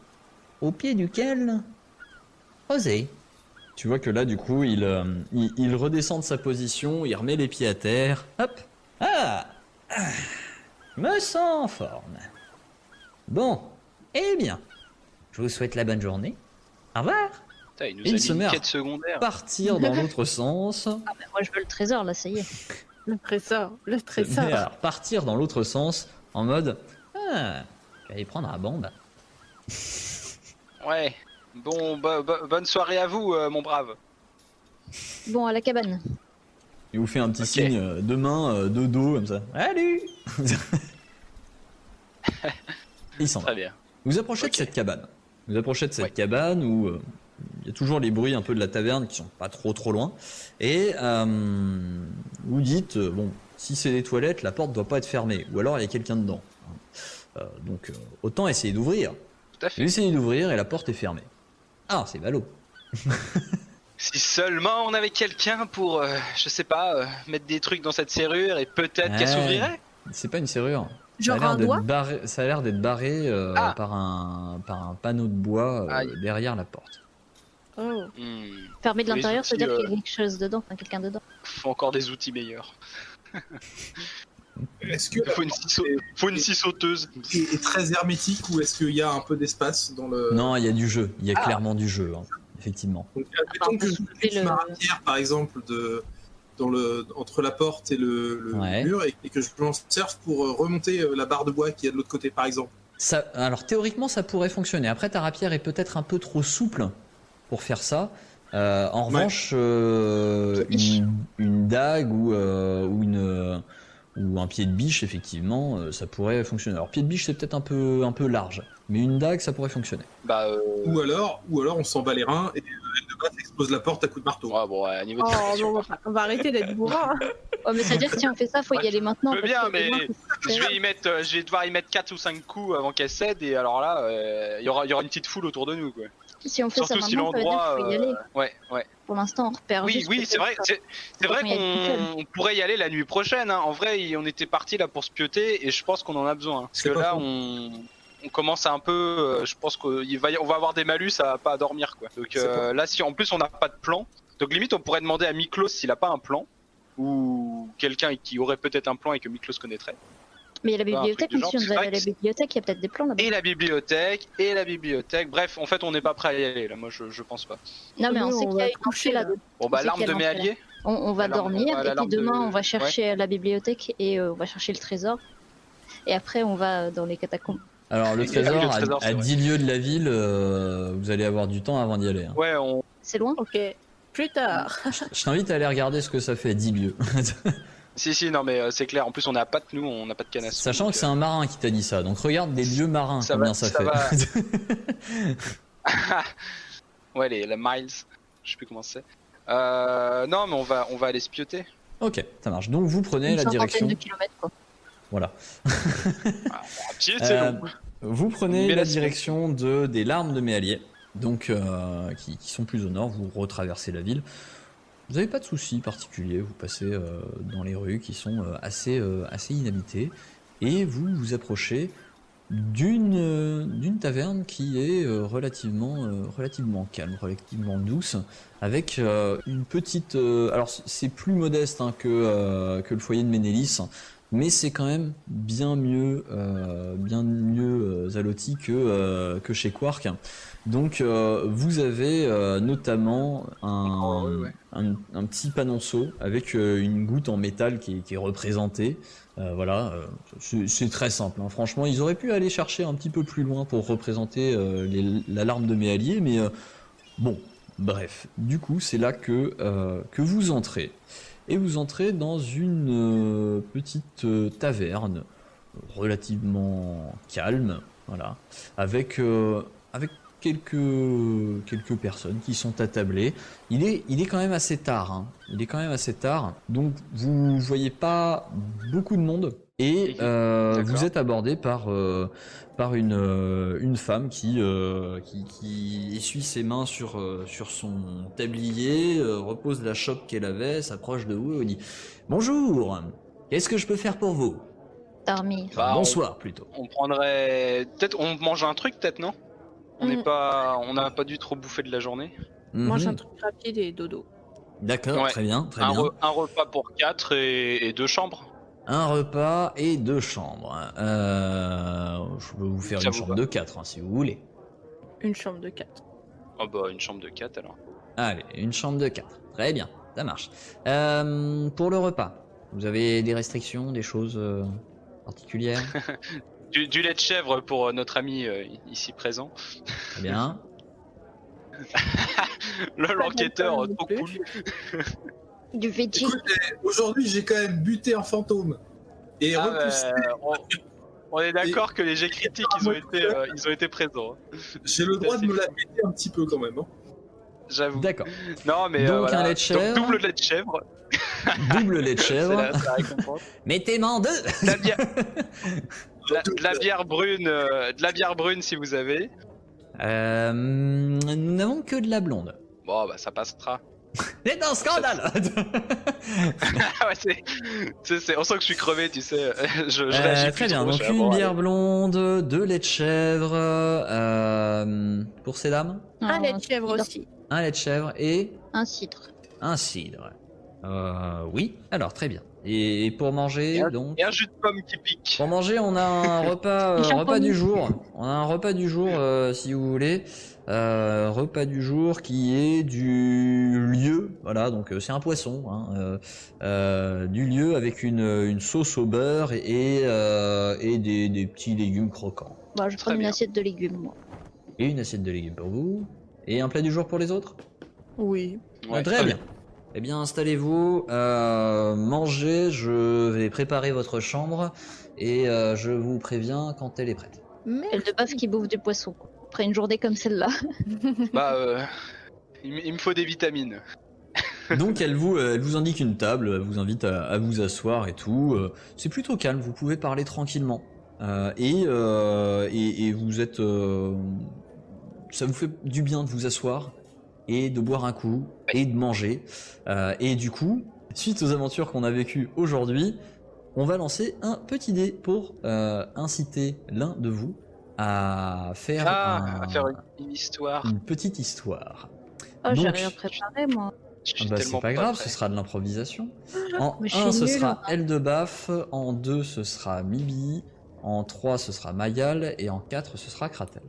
S6: au pied duquel Osez.
S1: Tu vois que là, du coup, il, euh, il, il redescend de sa position, il remet les pieds à terre.
S6: Hop. Ah, ah. Me sens en forme. Bon, eh bien, je vous souhaite la bonne journée. Au revoir.
S3: Putain, il nous
S1: Et
S3: a mis
S1: se
S3: une
S1: met à-
S3: quête secondaire.
S1: Partir dans (laughs) l'autre sens.
S2: Ah, bah, moi je veux le trésor là, ça y est.
S4: Le trésor, le
S1: Mais
S4: trésor.
S1: alors, partir dans l'autre sens en mode
S6: Ah, j'allais prendre un bombe.
S3: Ouais. Bon, bo- bo- bonne soirée à vous, euh, mon brave.
S2: Bon, à la cabane.
S1: il vous fait un petit signe euh, de main, euh, de dos, comme ça.
S6: Salut. (laughs)
S1: Et il s'en va.
S3: Très bien.
S1: Vous approchez de cette cabane. Vous approchez de cette
S3: Ouais.
S1: cabane où euh, il y a toujours les bruits un peu de la taverne qui sont pas trop trop loin. Et euh, vous dites, euh, bon, si c'est des toilettes, la porte doit pas être fermée. Ou alors il y a quelqu'un dedans. Euh, donc euh, autant essayer d'ouvrir.
S3: Tout à fait.
S1: Essayez d'ouvrir et la porte est fermée.
S6: Ah, c'est ballot. (laughs)
S3: Si seulement on avait quelqu'un pour, euh, je sais pas, euh, mettre des trucs dans cette serrure et peut-être qu'elle s'ouvrirait.
S1: C'est pas une serrure.
S4: Genre
S1: ça a l'air d'être barré- ça a l'air d'être barré euh,
S3: Ah.
S1: par, un, par un panneau de bois euh, derrière la porte.
S4: Oh.
S3: Hmm.
S2: Fermé de l'intérieur, ça veut dire qu'il y
S3: euh,
S2: a quelque chose dedans, enfin quelqu'un dedans.
S3: Faut encore des outils meilleurs. (laughs)
S5: Est-ce que
S3: Il faut une scie, sau- faut une scie sauteuse.
S5: est, est très hermétique ou est-ce qu'il y a un peu d'espace dans le.
S1: Non, il y a du jeu. Il y a
S3: Ah.
S1: clairement du jeu, hein, effectivement.
S5: Donc, admettons
S2: on peut
S5: que je
S2: le-
S5: ma rapière, par exemple, de, dans le, entre la porte et le, le
S1: Ouais.
S5: mur et, et que je m'en serve pour euh, remonter euh, la barre de bois qui est de l'autre côté, par exemple.
S1: Ça, alors théoriquement, ça pourrait fonctionner. Après, ta rapière est peut-être un peu trop souple pour faire ça. Euh, en
S5: Ouais.
S1: revanche, euh, une, une dague ou, euh, ou une ou un pied de biche, effectivement, euh, ça pourrait fonctionner. Alors pied de biche, c'est peut-être un peu un peu large, mais une dague, ça pourrait fonctionner.
S3: Bah, euh...
S5: Ou alors, ou alors on s'en bat les reins et euh, de base explose la porte à coups de marteau.
S3: ouais, bon, ouais, à niveau de
S4: Oh,
S3: création,
S4: bon, on va- arrêter d'être bourrin. (laughs)
S2: Oh, mais ça veut dire que si on fait ça, faut y aller maintenant.
S3: Je veux bien, mais Je vais y mettre, euh, je vais devoir y mettre 4 ou 5 coups avant qu'elle cède et alors là, euh, il y aura, il y aura une petite foule autour de nous quoi.
S2: Si on fait ça
S3: Surtout si
S2: maintenant, ça veut dire
S3: l'endroit,
S2: qu'il faut y aller.
S3: euh, ouais, ouais.
S2: Pour l'instant, on repère
S3: Oui,
S2: juste
S3: oui, c'est vrai, c'est vrai qu'on on pourrait y aller la nuit prochaine. Hein. En vrai, on était parti là pour se pioter et je pense qu'on en a besoin. hein. Parce que là, on, on commence à un peu, euh, je pense qu'on va, y- on va avoir des malus à pas à dormir quoi. Donc euh, là, si en plus on n'a pas de plan, donc limite on pourrait demander à Miklos s'il a pas un plan ou quelqu'un qui aurait peut-être un plan et que Miklos connaîtrait.
S2: Mais il y a la
S3: un
S2: bibliothèque, on va aller à la bibliothèque, il y a peut-être des plans là-bas.
S3: Et la bibliothèque, et la bibliothèque. Bref, en fait, on n'est pas prêt à y aller là. Moi, je, je pense pas.
S2: Non, mais on sait qu'il y a une
S4: coucher,
S2: là-dedans.
S3: Bon, bah, l'arme de mes alliés.
S2: On, on va dormir, et puis demain,
S3: de-
S2: on va chercher la bibliothèque et euh, on va chercher le trésor. Et après, on va dans les catacombes.
S1: Alors le trésor, à, à
S3: vrai.
S1: 10 lieues de la ville, euh, vous allez avoir du temps avant d'y aller. hein.
S3: Ouais, on.
S2: C'est loin
S4: Ok. Plus tard.
S1: Je t'invite à aller regarder ce que ça fait 10 lieues. (laughs)
S3: Si, si, non, mais euh, c'est clair. En plus, on n'a pas de nous, on n'a pas de canne à soupe,
S1: Sachant
S3: donc,
S1: que c'est un marin qui t'a dit ça. Donc regarde des lieux marins,
S3: Ça
S1: combien
S3: va-
S1: ça,
S3: ça
S1: fait.
S3: va. euh, (laughs) (laughs) Ouais, les, les miles. Je sais plus comment c'est. Euh, non, mais on va, on va aller se pioter.
S1: ok, ça marche. Donc vous prenez
S2: Une
S1: la direction.
S2: de kilomètres, quoi.
S1: Voilà.
S3: À pied, c'est
S1: Euh,
S3: long.
S1: Vous prenez la
S3: la-
S1: direction de, des larmes de Méallier. donc euh, qui, qui sont plus au nord. Vous retraversez la ville. Vous n'avez pas de soucis particuliers. Vous passez euh, dans les rues qui sont euh, assez, euh, assez inhabitées et vous vous approchez d'une taverne qui est relativement relativement calme, relativement douce, avec une petite. alors c'est plus modeste hein, que que le foyer de Ménélis, mais c'est quand même bien mieux euh, bien mieux euh, que euh, que chez Quark. Donc euh, vous avez notamment un,
S5: ouais.
S1: un, un petit panonceau avec une goutte en métal qui est, qui est représentée. Voilà, c'est très simple. hein. Franchement, ils auraient pu aller chercher un petit peu plus loin pour représenter l'alarme de mes alliés, mais bon, bref. Du coup, c'est là que, que vous entrez. Et vous entrez dans une euh, petite euh, taverne relativement calme, voilà, avec, euh, avec quelques, quelques personnes qui sont attablées. Il est, il est quand même assez tard. hein. Il est quand même assez tard. Donc vous voyez pas beaucoup de monde. Et euh, vous êtes abordé par, euh, par une, euh, une femme qui, euh, qui, qui essuie ses mains sur, euh, sur son tablier, euh, repose la chope qu'elle avait, s'approche de vous et dit Bonjour, qu'est-ce que je peux faire pour vous?
S2: Dormir.
S3: Bah, on-
S1: Bonsoir plutôt.
S3: On prendrait. Peut-être on mange un truc, peut-être, non? On n'est
S4: Mm.
S3: pas. On n'a pas dû trop bouffer de la journée.
S4: Mange
S1: Mhm.
S4: un truc rapide et dodo.
S1: D'accord,
S3: Ouais.
S1: très bien, très
S3: Un,
S1: bien.
S3: re- un repas pour quatre et, et deux chambres.
S1: Un repas et deux chambres. Euh, je peux vous faire
S3: Ça
S1: une
S3: vous
S1: chambre
S3: va
S1: de quatre hein, si vous voulez.
S4: Une chambre de 4.
S3: Oh bah une chambre de quatre alors.
S1: Allez, une chambre de quatre. Très bien, ça marche. Euh, pour le repas, vous avez des restrictions, des choses euh, particulières? (laughs)
S3: Du, du lait de chèvre pour notre ami euh, ici présent.
S1: Très bien. (laughs)
S3: Le- L'enquêteur, trop cool.
S2: Du veggie.
S5: Eh, aujourd'hui, j'ai quand même buté un fantôme. Et
S3: Ah,
S5: repoussé.
S3: bah, on, on est d'accord que les jets critiques, ils ont été, euh, ils ont été présents. hein.
S5: J'ai le droit de me la péter un petit peu quand même. hein.
S3: J'avoue.
S1: D'accord.
S3: Non mais
S1: Donc,
S3: euh, voilà.
S1: un lait de chèvre.
S3: Donc, double lait de chèvre. (laughs)
S1: Double lait de
S3: C'est
S1: chèvre.
S3: la, c'est la récompense.
S1: Mettez-moi en deux
S3: De la bière, (laughs) la- de la bière brune, euh, de la bière brune si vous avez.
S1: Euh, Nous n'avons que de la blonde.
S3: Bon bah ça passera.
S1: C'est un scandale
S3: Ah ouais, c'est, c'est, c'est- on sent que je suis crevé, tu sais. (laughs) Je, je
S1: Euh, Très
S3: plus
S1: bien, donc une bière blonde, deux laits de chèvre. euh, pour ces dames
S4: Un lait de chèvre aussi.
S1: Un lait de chèvre et
S2: Un cidre.
S1: un cidre. Euh, oui, alors très bien. Et pour manger,
S3: Et un-
S1: donc.
S3: Et un jus de pomme qui pique.
S1: Pour manger, on a un (laughs) repas, euh, repas du jour. On a un repas du jour, euh, si vous voulez. Euh, repas du jour qui est du lieu, voilà, donc euh, c'est un poisson, hein, euh, euh, du lieu avec une, une sauce au beurre et, euh, et des, des petits légumes croquants.
S2: Bon, je prends une
S3: bien.
S2: assiette de légumes, moi.
S1: Et une assiette de légumes pour vous. Et un plat du jour pour les autres?
S4: Oui.
S3: Ouais,
S1: Ah, Très bien. Eh bien, installez-vous, euh, mangez, je vais préparer votre chambre et euh, je vous préviens quand elle est prête.
S2: Elle de bœuf qui bouffe du poisson. Après une journée comme celle-là. (laughs)
S3: Bah, euh, il, me faut des vitamines. (laughs)
S1: Donc elle vous, elle vous indique une table, elle vous invite à, à vous asseoir et tout. C'est plutôt calme, vous pouvez parler tranquillement. Euh, et, euh, et, et vous êtes... euh, ça vous fait du bien de vous asseoir et de boire un coup et de manger. Euh, et du coup, suite aux aventures qu'on a vécues aujourd'hui, on va lancer un petit dé pour euh, inciter l'un de vous à faire,
S3: Ah,
S1: un-
S3: à faire une, une histoire.
S1: une petite histoire.
S2: Oh, j'ai rien préparé, moi.
S1: Ah bah, c'est pas grave,
S3: prêt.
S1: ce sera de l'improvisation. En
S2: Mais je
S1: 1,
S2: suis
S1: ce sera
S2: hein.
S1: Elle de Baf. En 2, ce sera Mibi. En 3, ce sera Mayal. Et en 4, ce sera Kratel.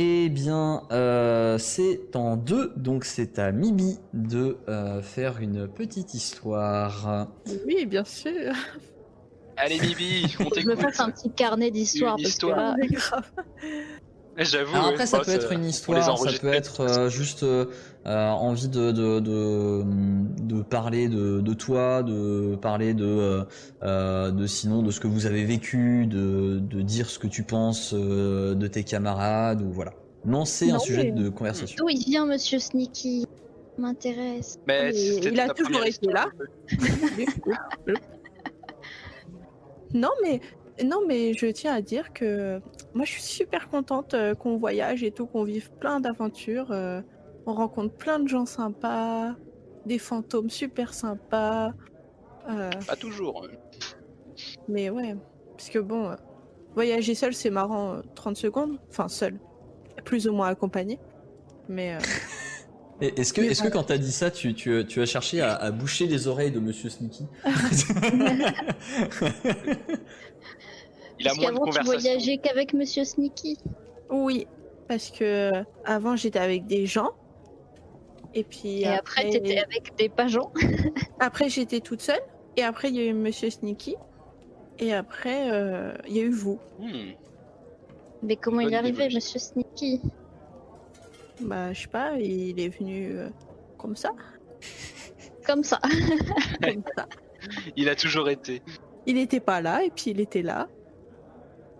S1: Eh bien, euh, c'est en 2, donc c'est à Mibi de euh, faire une petite histoire.
S4: Oui, bien sûr.
S3: Allez, Bibi, on
S2: que je me
S3: t'écoute.
S2: fasse un petit carnet d'histoire.
S3: Une
S2: Parce que là. (laughs)
S3: J'avoue.
S1: Alors
S3: ouais,
S1: après, ça peut être une histoire, ça peut être euh, juste euh, envie de, de, de, de parler de, de toi, de parler de, euh, de sinon de ce que vous avez vécu, de, de dire ce que tu penses euh, de tes camarades, ou voilà. Lancer un sujet de conversation.
S2: d'où il vient, monsieur Sneaky? M'intéresse.
S3: Mais
S4: Il- a toujours été là. (laughs) non, mais Non, mais je tiens à dire que moi, je suis super contente euh, qu'on voyage et tout, qu'on vive plein d'aventures. euh, on rencontre plein de gens sympas, des fantômes super sympas. euh,
S3: Pas toujours. hein.
S4: mais ouais, parce que bon, euh, voyager seul, c'est marrant euh, 30 secondes. Enfin, seul. Plus ou moins accompagné. Mais euh, (laughs)
S1: Est-ce que, est-ce que quand t'as dit ça, tu, tu, tu as cherché à, à boucher les oreilles de Monsieur Sneaky (laughs) (laughs)
S3: Il a
S2: Parce
S3: moins de
S2: qu'avant, tu voyageais qu'avec Monsieur Sneaky.
S4: oui, parce que avant, j'étais avec des gens. Et puis
S2: Et après, t'étais avec des pageants. (laughs)
S4: Après, j'étais toute seule. Et après, il y a eu Monsieur Sneaky. Et après, euh, il y a eu vous.
S3: Hmm.
S2: Mais comment
S3: Bonne
S2: il est arrivé, Monsieur Sneaky?
S4: Bah, je sais pas, il est venu euh, comme ça.
S2: Comme ça. (laughs)
S4: Comme ça.
S3: Il a toujours été.
S4: Il était pas là, et puis il était là.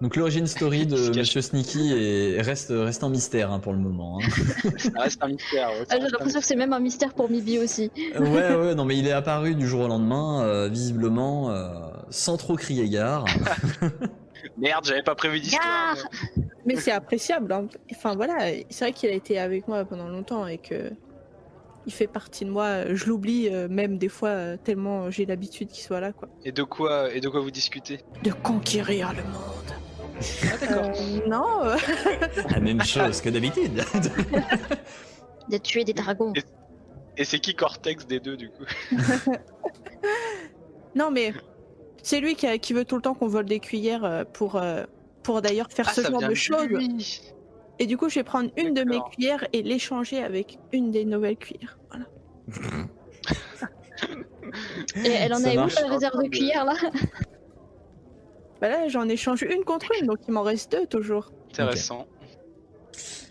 S1: Donc l'origine story de. Monsieur Sneaky est, reste, reste un mystère hein, pour le moment. hein. (laughs)
S3: Ça reste un mystère. ouais,
S2: Ah, J'ai l'impression que c'est même un mystère pour Mibi aussi.
S1: ouais, ouais, non mais il est apparu du jour au lendemain, euh, visiblement, euh, sans trop crier gare. (laughs)
S3: Merde, j'avais pas prévu d'histoire.
S2: Gare
S4: Mais c'est appréciable. hein. Enfin, voilà, c'est vrai qu'il a été avec moi pendant longtemps et que. Il fait partie de moi. Je l'oublie euh, même des fois euh, tellement j'ai l'habitude qu'il soit là, quoi.
S3: Et de quoi, et de quoi vous discutez?
S4: De conquérir le monde.
S3: Ah d'accord.
S4: Euh, non, (laughs)
S1: La même chose que d'habitude.
S2: De tuer des dragons.
S3: Et- Et c'est qui Cortex des deux du coup (laughs)
S4: non, mais c'est lui qui, a- qui veut tout le temps qu'on vole des cuillères euh, pour, euh, pour d'ailleurs faire
S3: Ah,
S4: ce genre de choses. Et du coup, je vais prendre une de mes cuillères et l'échanger avec une des nouvelles cuillères. Voilà.
S2: Et elle en
S1: Ça
S2: a où la réserve de cuillère là?
S4: Bah là, j'en échange une contre une, donc il m'en reste deux toujours.
S3: Intéressant.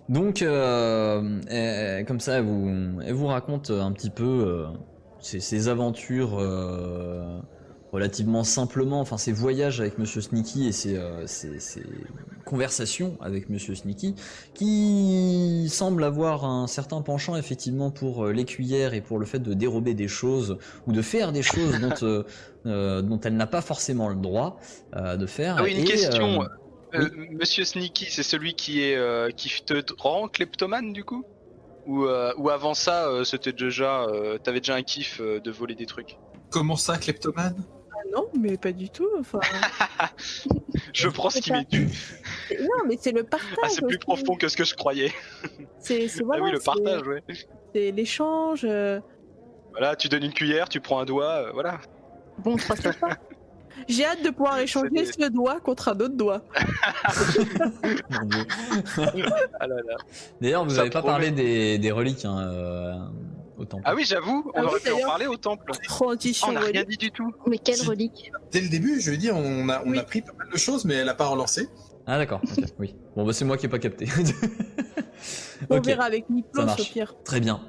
S1: Donc, euh, comme ça, elle vous, elle vous raconte un petit peu euh, ses, ses aventures euh, relativement simplement, enfin ses voyages avec Monsieur Sneaky et ses, euh, ses- ses conversations avec Monsieur Sneaky, qui semble avoir un certain penchant effectivement pour euh, les cuillères et pour le fait de dérober des choses ou de faire des choses dont, euh, (laughs) euh, dont elle n'a pas forcément le droit euh, de faire.
S3: Ah oui, une
S1: Et,
S3: question.
S1: euh,
S3: Euh, Monsieur Sneaky, c'est celui qui est euh, qui te rend kleptomane du coup? Ou, euh, ou avant ça, euh, c'était déjà, euh, t'avais déjà un kiff euh, de voler des trucs?
S5: Comment ça, kleptomane?
S4: Non, mais pas du tout. Enfin, (laughs)
S3: Je prends ce qui m'est dû.
S4: non, mais c'est le partage.
S3: Ah, c'est plus profond que ce que je croyais.
S4: C'est voilà,
S3: ah oui, le
S4: c'est-
S3: partage, ouais.
S4: C'est l'échange. euh,
S3: Voilà, tu donnes une cuillère, tu prends un doigt, euh, voilà.
S2: Bon, trois (laughs) pas.
S4: J'ai hâte de pouvoir échanger
S3: des-
S4: ce doigt contre un autre doigt. (laughs)
S3: Ah.
S1: D'ailleurs, vous n'avez pas
S3: promet.
S1: parlé des, des reliques hein, euh, au temple.
S3: Ah oui, j'avoue, on
S4: Ah oui,
S3: aurait pu en parler au temple. Ah,
S4: Transition
S3: on n'a rien dit du tout.
S2: Mais quelle relique
S5: Dès le début, je veux dire, on a, on
S4: Oui.
S5: a pris pas mal de choses, mais elle a pas relancé.
S1: Ah d'accord, ok, (laughs) oui. Bon bah c'est moi qui ai pas capté. (laughs)
S4: On
S1: ok,
S4: verra avec Miklos au
S1: marche.
S4: pire.
S1: très bien.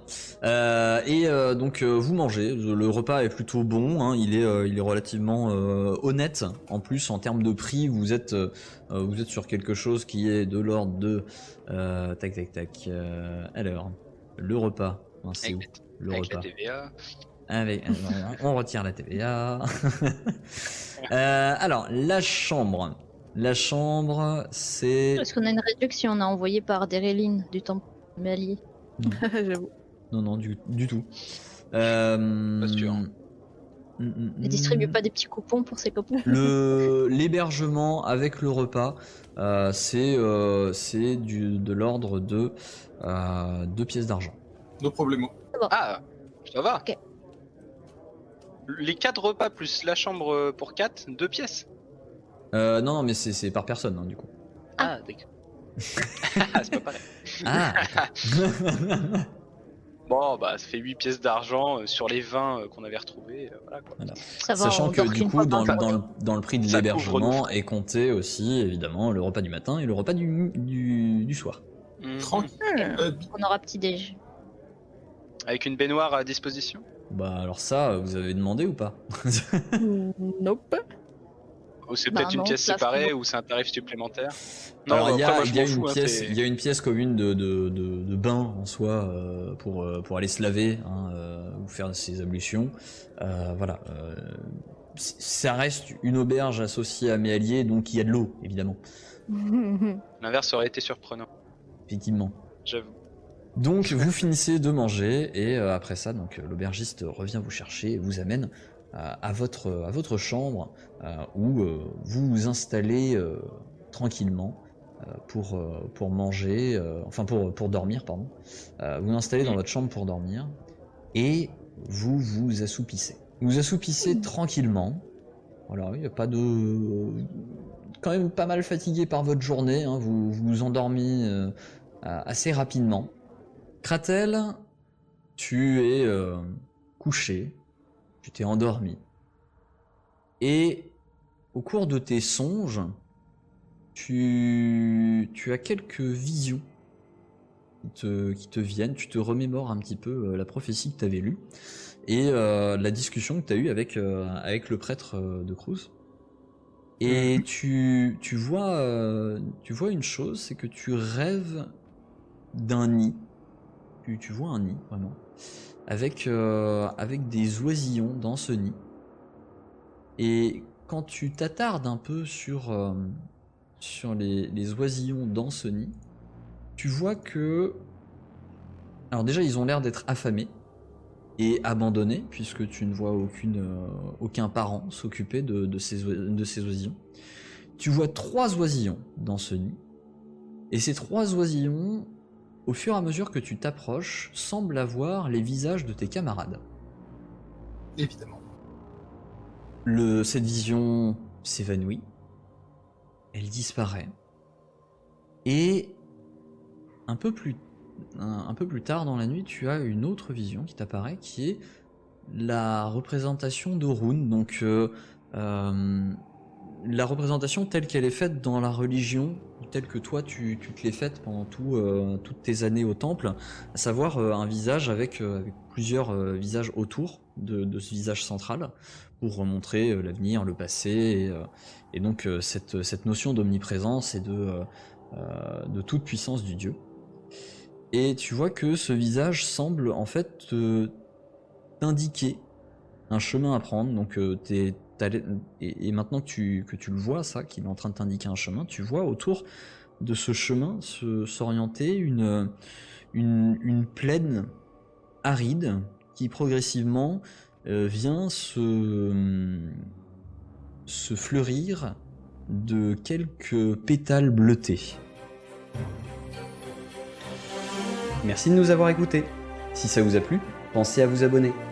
S1: Euh, et euh, donc euh, vous mangez, le repas est plutôt bon, hein, il, est, euh, il est relativement euh, honnête. En plus en termes de prix, vous êtes, euh, vous êtes sur quelque chose qui est de l'ordre de... euh, tac tac tac. euh, alors, le repas, hein, c'est où le
S3: avec la
S1: repas
S3: TVA.
S1: Avec, euh, on retire la TVA. (laughs) Euh, alors, la chambre. La chambre, c'est...
S2: Parce qu'on a une réduction, on a envoyé par Derelin du temple Malier. (laughs)
S4: J'avoue.
S1: Non, non, du, du tout. Euh,
S3: Pas sûr.
S1: mm, mm,
S2: Il distribue
S1: mm.
S2: pas des petits coupons pour ses copains.
S1: Le (laughs) l'hébergement avec le repas, euh, c'est euh, c'est du de l'ordre de euh, deux pièces d'argent.
S5: Nos problèmes.
S3: Ah, ça va.
S2: Ok.
S3: Les quatre repas plus la chambre pour quatre, deux pièces.
S1: Euh, non, non, mais c'est c'est par personne hein, du coup.
S3: Ah, d'accord. c'est pas pareil.
S1: Ah. (laughs)
S3: Bon, bah, ça fait 8 pièces d'argent euh, sur les 20 euh, qu'on avait retrouvés. euh, voilà, quoi.
S2: Ça va,
S1: Sachant que du coup, dans, dans, le, dans le prix de l'hébergement est compté aussi évidemment le repas du matin et le repas du, du, du soir.
S3: Mhm.
S5: Tranquille. Euh,
S2: On aura petit déj.
S3: Avec une baignoire à disposition?
S1: Bah alors ça, vous avez demandé ou pas? (laughs)
S4: Nope.
S3: Ou c'est
S2: Bah
S3: peut-être une
S2: non,
S3: pièce séparée ou c'est un tarif supplémentaire?
S1: Alors il y a, une
S3: hein,
S1: pièce,
S3: c'est-
S1: il y a une pièce commune de, de, de, de bain en soi euh, pour, euh, pour aller se laver hein, euh, ou faire ses ablutions. Euh, voilà. euh, ça reste une auberge associée à Méallier, donc il y a de l'eau, évidemment. (laughs)
S3: L'inverse aurait été surprenant,
S1: Effectivement.
S3: j'avoue.
S1: Donc vous finissez de manger et euh, après ça, donc l'aubergiste revient vous chercher et vous amène euh, à votre à votre chambre euh, où vous vous installez tranquillement pour pour manger, enfin pour pour dormir pardon. Vous vous installez dans votre chambre pour dormir et vous vous assoupissez. Vous vous assoupissez tranquillement. Voilà, il n'y a pas de quand même pas mal fatigué par votre journée. hein, vous vous endormez assez rapidement. Kratel, tu es euh, couché, tu t'es endormi. Et au cours de tes songes, tu, tu as quelques visions qui te, qui te viennent. Tu te remémores un petit peu euh, la prophétie que tu avais lue et euh, la discussion que tu as eue avec, euh, avec le prêtre de Cruz. Et tu, tu, vois, tu vois une chose, c'est que tu rêves d'un nid. Tu, vois un nid, vraiment. Avec, euh, avec des oisillons dans ce nid. Et quand tu t'attardes un peu sur, euh, sur les, oisillons dans ce nid, tu vois que... Alors déjà, ils ont l'air d'être affamés et abandonnés, puisque tu ne vois aucune, euh, aucun parent s'occuper de, ces, de ces oisillons. Tu vois trois oisillons dans ce nid. Et ces trois oisillons, au fur et à mesure que tu t'approches, semblent avoir les visages de tes camarades.
S5: Évidemment.
S1: Le, cette vision s'évanouit, elle disparaît, et un peu plus un, un peu plus tard dans la nuit, tu as une autre vision qui t'apparaît, qui est la représentation de Rune, donc euh, euh, la représentation telle qu'elle est faite dans la religion, ou telle que toi tu, te l'es faite pendant euh, toutes tes années au temple, à savoir euh, un visage avec, euh, plusieurs visages autour de, ce visage central, pour montrer l'avenir, le passé, et, donc cette, notion d'omniprésence et de, de toute puissance du Dieu. Et tu vois que ce visage semble en fait t'indiquer un chemin à prendre. Donc t'es- et, maintenant que tu, le vois, ça, qu'il est en train de t'indiquer un chemin, tu vois autour de ce chemin s'orienter une plaine aride qui progressivement euh, vient se, se fleurir de quelques pétales bleutés.
S7: Merci de nous avoir écoutés. Si ça vous a plu, pensez à vous abonner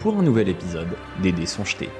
S1: pour un nouvel épisode des Dés sont jetés.